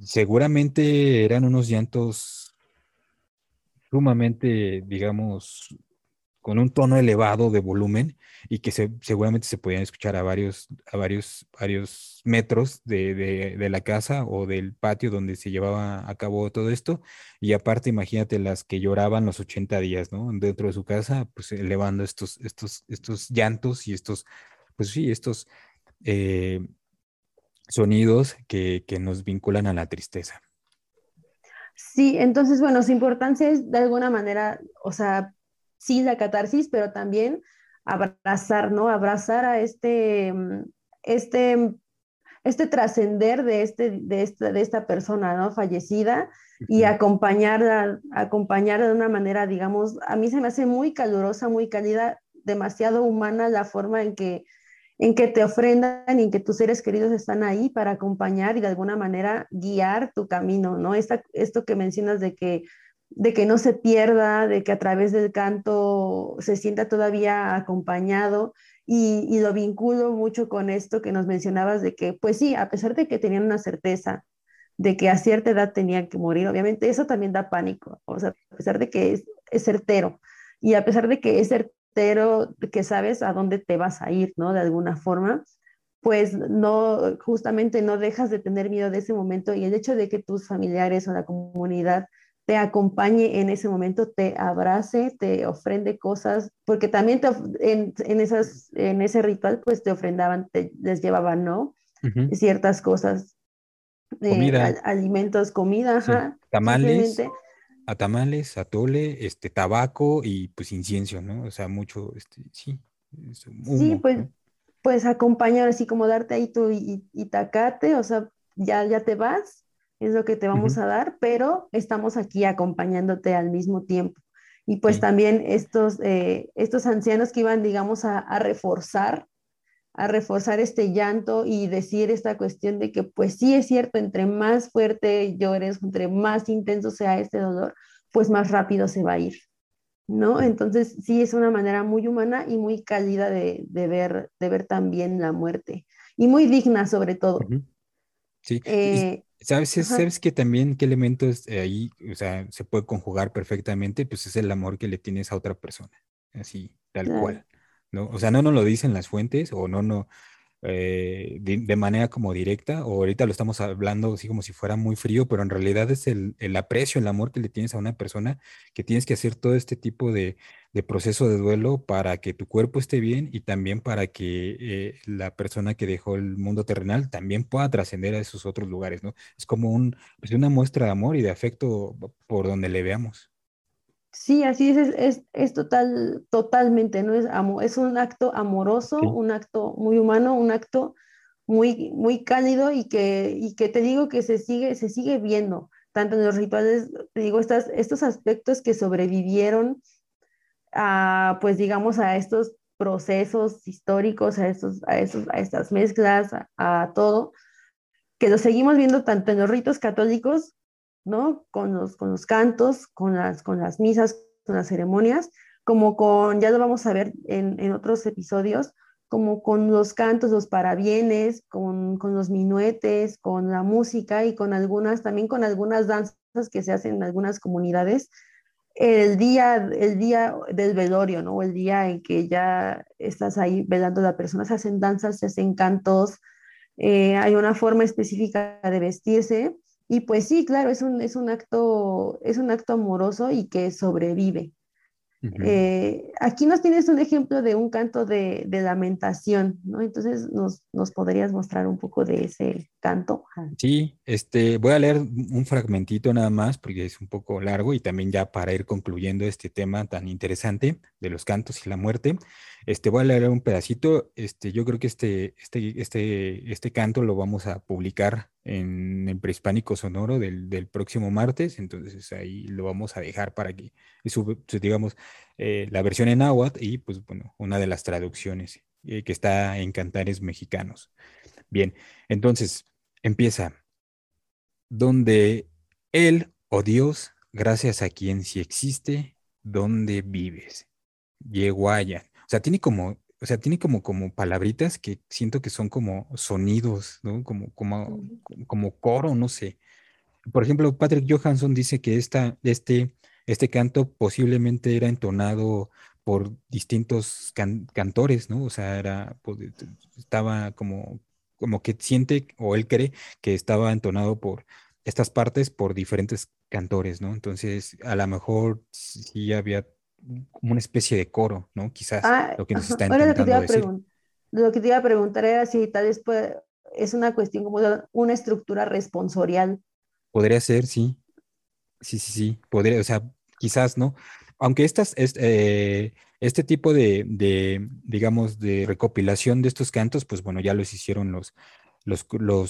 seguramente eran unos llantos sumamente, digamos, con un tono elevado de volumen y que seguramente se podían escuchar a varios, a varios, varios metros de, la casa o del patio donde se llevaba a cabo todo esto. Y aparte, imagínate las que lloraban los 80 días, ¿no? Dentro de su casa, pues elevando estos, estos, estos llantos y estos, pues sí, estos eh, sonidos que, nos vinculan a la tristeza. Sí, entonces, bueno, su importancia es de alguna manera, o sea, sí la catarsis, pero también abrazar, ¿no? Abrazar a este, mm, este, este trascender de, este, de, esta, de esta persona, ¿no? Fallecida y acompañarla, acompañar de una manera, digamos, a mí se me hace muy calurosa, muy cálida, demasiado humana la forma en que en que te ofrendan y en que tus seres queridos están ahí para acompañar y de alguna manera guiar tu camino, ¿no? esto que mencionas de que, de que no se pierda, de que a través del canto se sienta todavía acompañado y, lo vinculo mucho con esto que nos mencionabas de que, pues sí, a pesar de que tenían una certeza de que a cierta edad tenían que morir, obviamente eso también da pánico, o sea, a pesar de que es, es certero y a pesar de que es certero, que sabes a dónde te vas a ir, ¿no? De alguna forma, pues no, justamente no dejas de tener miedo de ese momento y el hecho de que tus familiares o la comunidad te acompañe en ese momento, te abrace, te ofrende cosas, porque también en, esas, en ese ritual pues te ofrendaban, te, les llevaban, ¿no? Ciertas cosas, eh, alimentos, comida, tamales, a tamales, atole, este, tabaco y pues incienso, ¿no? O sea, mucho, este, sí. sí, pues, pues acompañar, así como darte ahí tu itacate, o sea, ya, ya te vas, es lo que te vamos a dar, pero estamos aquí acompañándote al mismo tiempo. Y pues también estos, eh, estos ancianos que iban, digamos, a, a, reforzar, a reforzar este llanto y decir esta cuestión de que pues sí es cierto, entre más fuerte llores, entre más intenso sea este dolor, pues más rápido se va a ir. ¿no? Entonces, sí es una manera muy humana y muy cálida de, ver, de ver también la muerte. Y muy digna, sobre todo. Sí. Eh, ¿Sabes, ¿Sabes que también qué elementos ahí, o sea, se puede conjugar perfectamente? Pues es el amor que le tienes a otra persona, así, tal cual, ¿no? O sea, no nos lo dicen las fuentes o no, no, eh, de, manera como directa, o ahorita lo estamos hablando así como si fuera muy frío, pero en realidad es el, aprecio, el amor que le tienes a una persona, que tienes que hacer todo este tipo de, proceso de duelo para que tu cuerpo esté bien y también para que eh, la persona que dejó el mundo terrenal también pueda trascender a esos otros lugares, ¿no? Es como un, pues una muestra de amor y de afecto por donde le veamos. Sí, así es, es, es, total, totalmente, ¿no? Es, amo, es un acto amoroso, un acto muy humano, un acto muy, muy cálido y que, y que te digo que se sigue, se sigue viendo, tanto en los rituales, te digo, estas, estos aspectos que sobrevivieron a, pues digamos, a estos procesos históricos, a, estos, a, estos, a estas mezclas, a, todo, que lo seguimos viendo tanto en los ritos católicos ¿no? Con los, con los cantos, con las, con las misas, con las ceremonias, como con, ya lo vamos a ver en, en otros episodios, como con los cantos, los parabienes, con, con, los minuetes, con la música y con algunas, también con algunas danzas que se hacen en algunas comunidades. El día, el día del velorio, ¿no? El día en que ya estás ahí velando a la persona, se hacen danzas, se hacen cantos, eh, hay una forma específica de vestirse y pues sí, claro, es un, es un, acto, es un acto amoroso y que sobrevive. Eh, aquí nos tienes un ejemplo de un canto de, lamentación, ¿no? Entonces, nos, nos, podrías mostrar un poco de ese canto? Sí, este, voy a leer un fragmentito nada más porque es un poco largo y también ya para ir concluyendo este tema tan interesante de los cantos y la muerte. Este, voy a leer un pedacito. Este, yo creo que este, este, este, este canto lo vamos a publicar en el prehispánico sonoro del, del, próximo martes. Entonces ahí lo vamos a dejar para que, digamos, eh, la versión en náhuatl y, pues, bueno, una de las traducciones eh, que está en cantares mexicanos. Bien, entonces empieza. Donde Él o Dios, gracias a quien si existe, donde vives. Yeguaya. O sea, tiene como, o sea, tiene como, como palabritas que siento que son como sonidos, ¿no? Como, como, como coro, no sé. Por ejemplo, Patrick Johansson dice que esta, este, este canto posiblemente era entonado por distintos cantores, ¿no? O sea, era, pues, estaba como, como que siente o él cree que estaba entonado por estas partes por diferentes cantores, ¿no? Entonces, a lo mejor sí había como una especie de coro, ¿no? Quizás ah, lo que nos está intentando lo que decir. Lo que te iba a preguntar era si tal vez es una cuestión como una estructura responsorial. Podría ser, sí. Sí, sí, sí. Podría, o sea, quizás, ¿no? Aunque estas, eh, este tipo de, de, digamos, de recopilación de estos cantos, pues bueno, ya los hicieron los, los,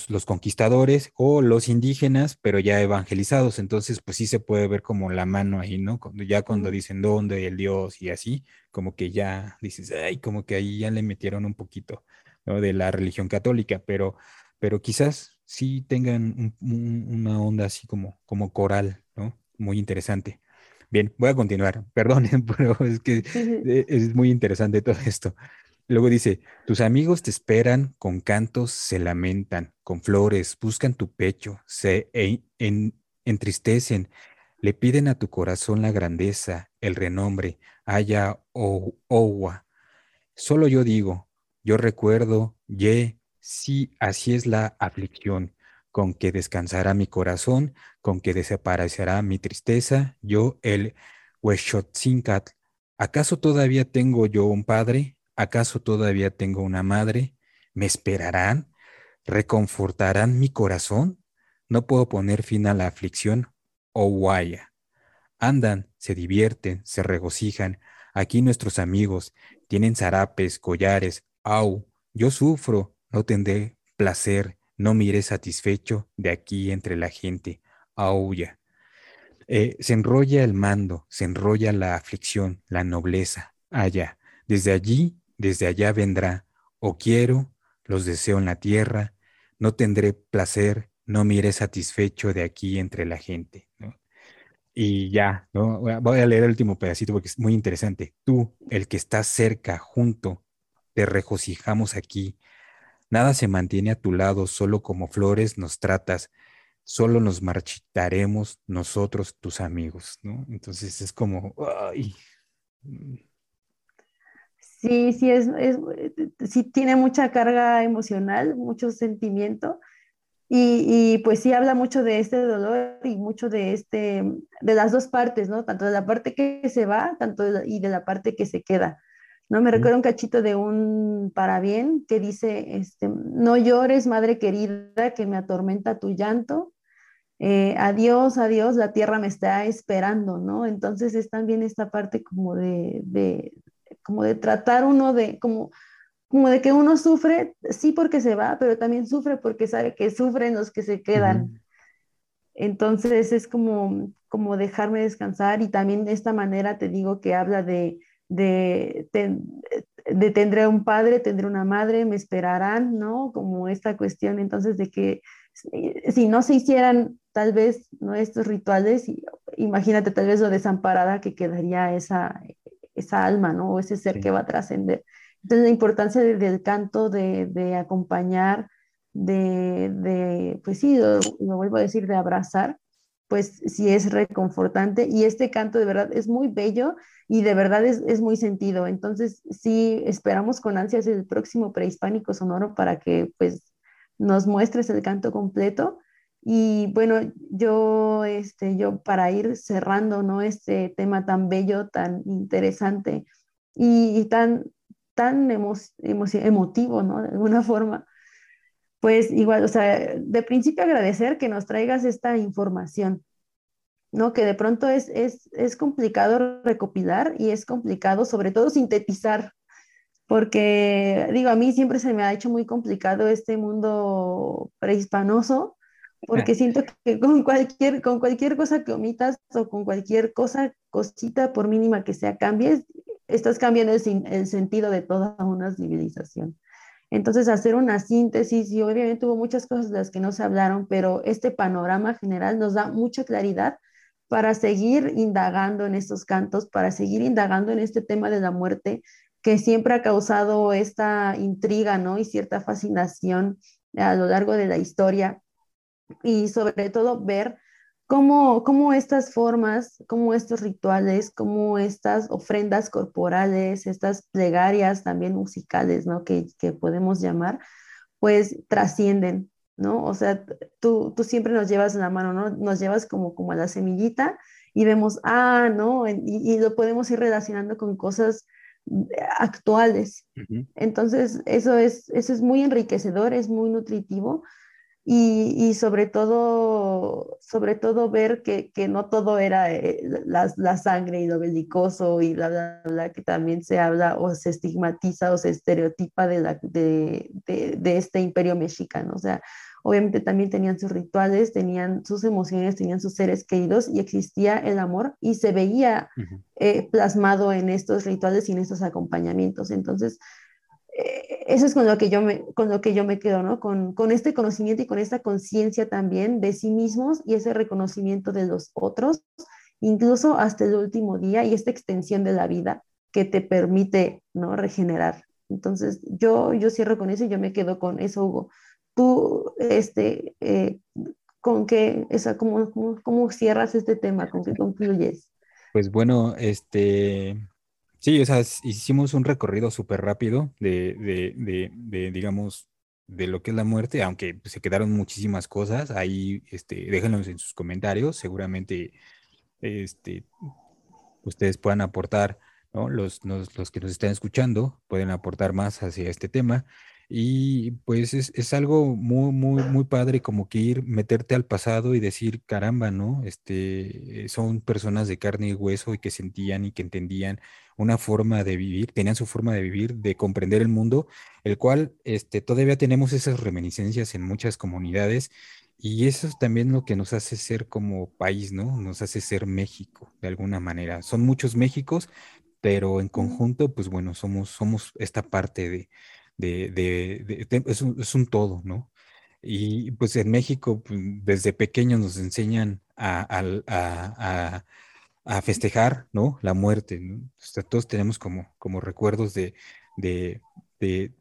los, conquistadores o los indígenas, pero ya evangelizados. Entonces, pues sí se puede ver como la mano ahí, ¿no? Cuando, ya cuando dicen dónde el Dios y así, como que ya dices, ay, como que ahí ya le metieron un poquito, ¿no? De la religión católica, pero, pero quizás sí tengan una onda así como, como coral, ¿no? Muy interesante. Bien, voy a continuar. *laughs* Perdonen, pero es que es muy interesante todo esto. Luego dice, tus amigos te esperan, con cantos se lamentan, con flores buscan tu pecho, se entristecen, le piden a tu corazón la grandeza, el renombre, haya owa. Solo yo digo, yo recuerdo, ye, Sí, así es la aflicción, con que descansará mi corazón, con que desaparecerá mi tristeza, yo el Huexotzincat. ¿Acaso todavía tengo yo un padre? ¿Acaso todavía tengo una madre? ¿Me esperarán? ¿Reconfortarán mi corazón? No puedo poner fin a la aflicción, oh guaya. Andan, se divierten, se regocijan. Aquí nuestros amigos tienen zarapes, collares. Au, yo sufro, no tendré placer, no miré satisfecho de aquí entre la gente. Auya. Eh, se enrolla el mando, se enrolla la aflicción, la nobleza. Allá. Desde allí, desde allá vendrá. O quiero, los deseo en la tierra, no tendré placer, no miré satisfecho de aquí entre la gente. Y ya, ¿no? voy a leer el último pedacito porque es muy interesante. Tú, el que estás cerca, junto, te regocijamos aquí. Nada se mantiene a tu lado, solo como flores nos tratas, solo nos marchitaremos nosotros, tus amigos, ¿no? Entonces es como, ay. Sí, sí, es, sí tiene mucha carga emocional, mucho sentimiento. Y, pues sí habla mucho de este dolor y mucho de este, de las dos partes, ¿no? Tanto de la parte que se va, tanto y de la parte que se queda. ¿no? Me recuerda un cachito de un parabién que dice, este, no llores, madre querida, que me atormenta tu llanto. Eh, adiós, adiós, la tierra me está esperando, ¿no? Entonces es también esta parte como de, de como de tratar uno de, como, como de que uno sufre, sí porque se va, pero también sufre porque sabe que sufren los que se quedan. Entonces es como, como dejarme descansar y también de esta manera te digo que habla de, de, de, tendré un padre, tendré una madre, me esperarán, ¿no? Como esta cuestión entonces de que si no se hicieran tal vez ¿no? estos rituales, imagínate tal vez lo desamparada que quedaría esa, esa alma, ¿no? O ese ser que va a trascender. Entonces, la importancia del canto, de, acompañar, de, pues sí, lo, vuelvo a decir, de abrazar, pues sí es reconfortante. Y este canto de verdad es muy bello y de verdad es, muy sentido. Entonces, sí, esperamos con ansias el próximo prehispánico sonoro para que pues nos muestres el canto completo. Y bueno, yo, este, yo para ir cerrando, ¿no? Este tema tan bello, tan interesante y tan, tan emotivo, ¿no? De alguna *laughs* forma. Pues igual, o sea, de principio agradecer que nos traigas esta información, ¿no? Que de pronto es, es, es complicado recopilar y es complicado sobre todo sintetizar, porque digo, a mí siempre se me ha hecho muy complicado este mundo prehispanoso, porque *laughs* siento que con cualquier, con cualquier cosa que omitas o con cualquier cosa, cosita, por mínima que sea, cambies, estás cambiando el, sentido de toda una civilización. Entonces, hacer una síntesis, y obviamente hubo muchas cosas de las que no se hablaron, pero este panorama general nos da mucha claridad para seguir indagando en estos cantos, para seguir indagando en este tema de la muerte, que siempre ha causado esta intriga, ¿no? Y cierta fascinación a lo largo de la historia. Y sobre todo ver cómo, estas formas, cómo estos rituales, cómo estas ofrendas corporales, estas plegarias también musicales, ¿no? Que, podemos llamar, pues trascienden, ¿no? O sea, tú, tú siempre nos llevas en la mano, ¿no? Nos llevas como, como a la semillita y vemos, ah, ¿no? Y, y lo podemos ir relacionando con cosas actuales. Entonces, eso es, eso es muy enriquecedor, es muy nutritivo y, sobre, todo, sobre todo ver que, no todo era eh, la, sangre y lo belicoso y bla, bla, bla, que también se habla o se estigmatiza o se estereotipa de, la, de, este imperio mexicano. O sea, obviamente también tenían sus rituales, tenían sus emociones, tenían sus seres queridos y existía el amor y se veía eh, plasmado en estos rituales y en estos acompañamientos. Entonces, eso es con lo que yo me, con lo que yo me quedo, ¿no? Con, con este conocimiento y con esta conciencia también de sí mismos y ese reconocimiento de los otros, incluso hasta el último día y esta extensión de la vida que te permite, ¿no? Regenerar. Entonces, yo, yo cierro con eso y yo me quedo con eso, Hugo. Tú, este, eh, ¿con qué, esa, cómo, cómo, cómo cierras este tema? ¿Con qué concluyes? Pues bueno, este, Sí, o sea, hicimos un recorrido súper rápido de, de, de, digamos, de lo que es la muerte, aunque pues, se quedaron muchísimas cosas, ahí este, déjenlos en sus comentarios, seguramente este, ustedes puedan aportar, ¿no? los, los, que nos están escuchando pueden aportar más hacia este tema. Y pues es, es, algo muy, muy, muy padre como que ir, meterte al pasado y decir, caramba, ¿no? Este, son personas de carne y hueso y que sentían y que entendían una forma de vivir, tenían su forma de vivir, de comprender el mundo, el cual este, todavía tenemos esas reminiscencias en muchas comunidades y eso es también lo que nos hace ser como país, ¿no? Nos hace ser México, de alguna manera. Son muchos Méxicos, pero en conjunto, pues bueno, somos, somos esta parte de, de, de, es, un, es, un, todo, ¿no? Y pues en México, pues, desde pequeños nos enseñan a, festejar, ¿no? La muerte, ¿no? todos tenemos como, recuerdos de, de, de,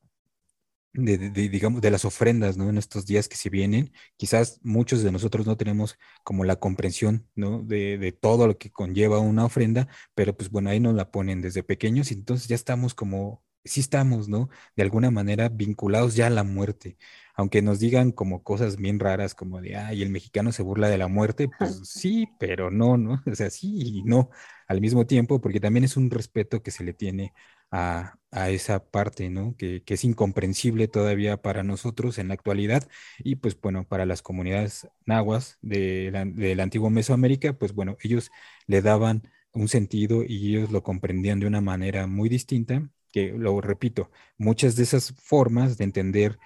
digamos, de las ofrendas, ¿no? En estos días que se vienen, quizás muchos de nosotros no tenemos como la comprensión, ¿no? De, de, todo lo que conlleva una ofrenda, pero pues bueno, ahí nos la ponen desde pequeños y entonces ya estamos como, sí estamos, ¿no? De alguna manera vinculados ya a la muerte. Aunque nos digan como cosas bien raras, como de, ay, el mexicano se burla de la muerte, *laughs* pues sí, pero no, ¿no? O sea, sí y no al mismo tiempo, porque también es un respeto que se le tiene a, esa parte, ¿no? Que, es incomprensible todavía para nosotros en la actualidad y pues bueno, para las comunidades nahuas de la, del antiguo Mesoamérica, pues bueno, ellos le daban un sentido y ellos lo comprendían de una manera muy distinta, que lo repito, muchas de esas formas de entender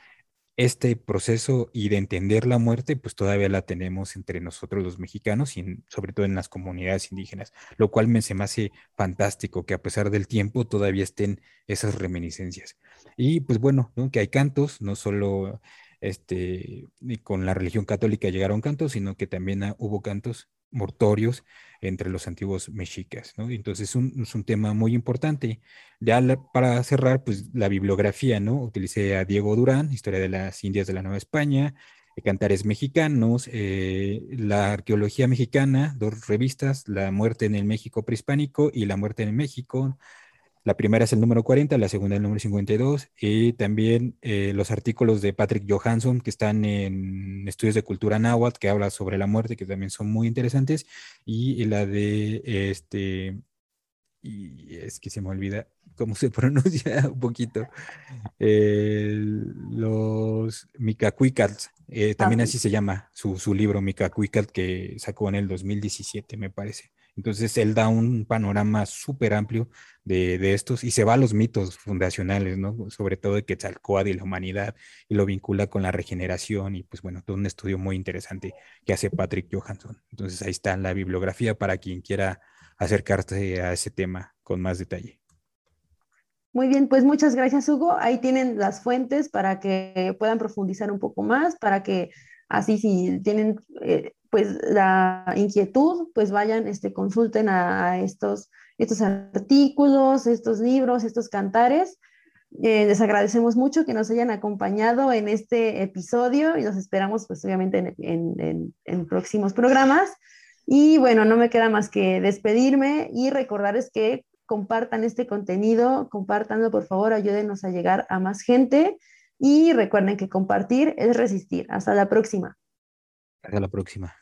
este proceso y de entender la muerte, pues todavía la tenemos entre nosotros los mexicanos y sobre todo en las comunidades indígenas, lo cual me se me hace fantástico que a pesar del tiempo todavía estén esas reminiscencias. Y pues bueno, que hay cantos, no solo este, con la religión católica llegaron cantos, sino que también hubo cantos mortorios entre los antiguos mexicas, ¿no? Entonces es un, tema muy importante. Ya para cerrar, pues la bibliografía, ¿no? Utilicé a Diego Durán, Historia de las Indias de la Nueva España, Cantares Mexicanos, eh, la Arqueología Mexicana, dos revistas, La Muerte en el México Prehispánico y La Muerte en el México, la primera es el número 40, la segunda el número 52 y también eh, los artículos de Patrick Johansson que están en Estudios de Cultura Náhuatl que habla sobre la muerte que también son muy interesantes y, la de este y es que se me olvida cómo se *laughs* pronuncia un poquito los Mikakuikats eh, también así se llama su, su libro Mikakuikat que sacó en el 2017 me parece entonces él da un panorama súper amplio de, estos y se va a los mitos fundacionales, ¿no? Sobre todo de Quetzalcóatl y la humanidad y lo vincula con la regeneración y pues bueno, todo un estudio muy interesante que hace Patrick Johansson. Entonces ahí está la bibliografía para quien quiera acercarse a ese tema con más detalle. Muy bien, pues muchas gracias Hugo. Ahí tienen las fuentes para que puedan profundizar un poco más, para que así si tienen eh, pues la inquietud, pues vayan, este, consulten a, estos, estos artículos, estos libros, estos cantares. Eh, les agradecemos mucho que nos hayan acompañado en este episodio y nos esperamos pues obviamente en, en, próximos programas. Y bueno, no me queda más que despedirme y recordarles que compartan este contenido, compartanlo por favor, ayúdenos a llegar a más gente y recuerden que compartir es resistir. Hasta la próxima. Hasta la próxima.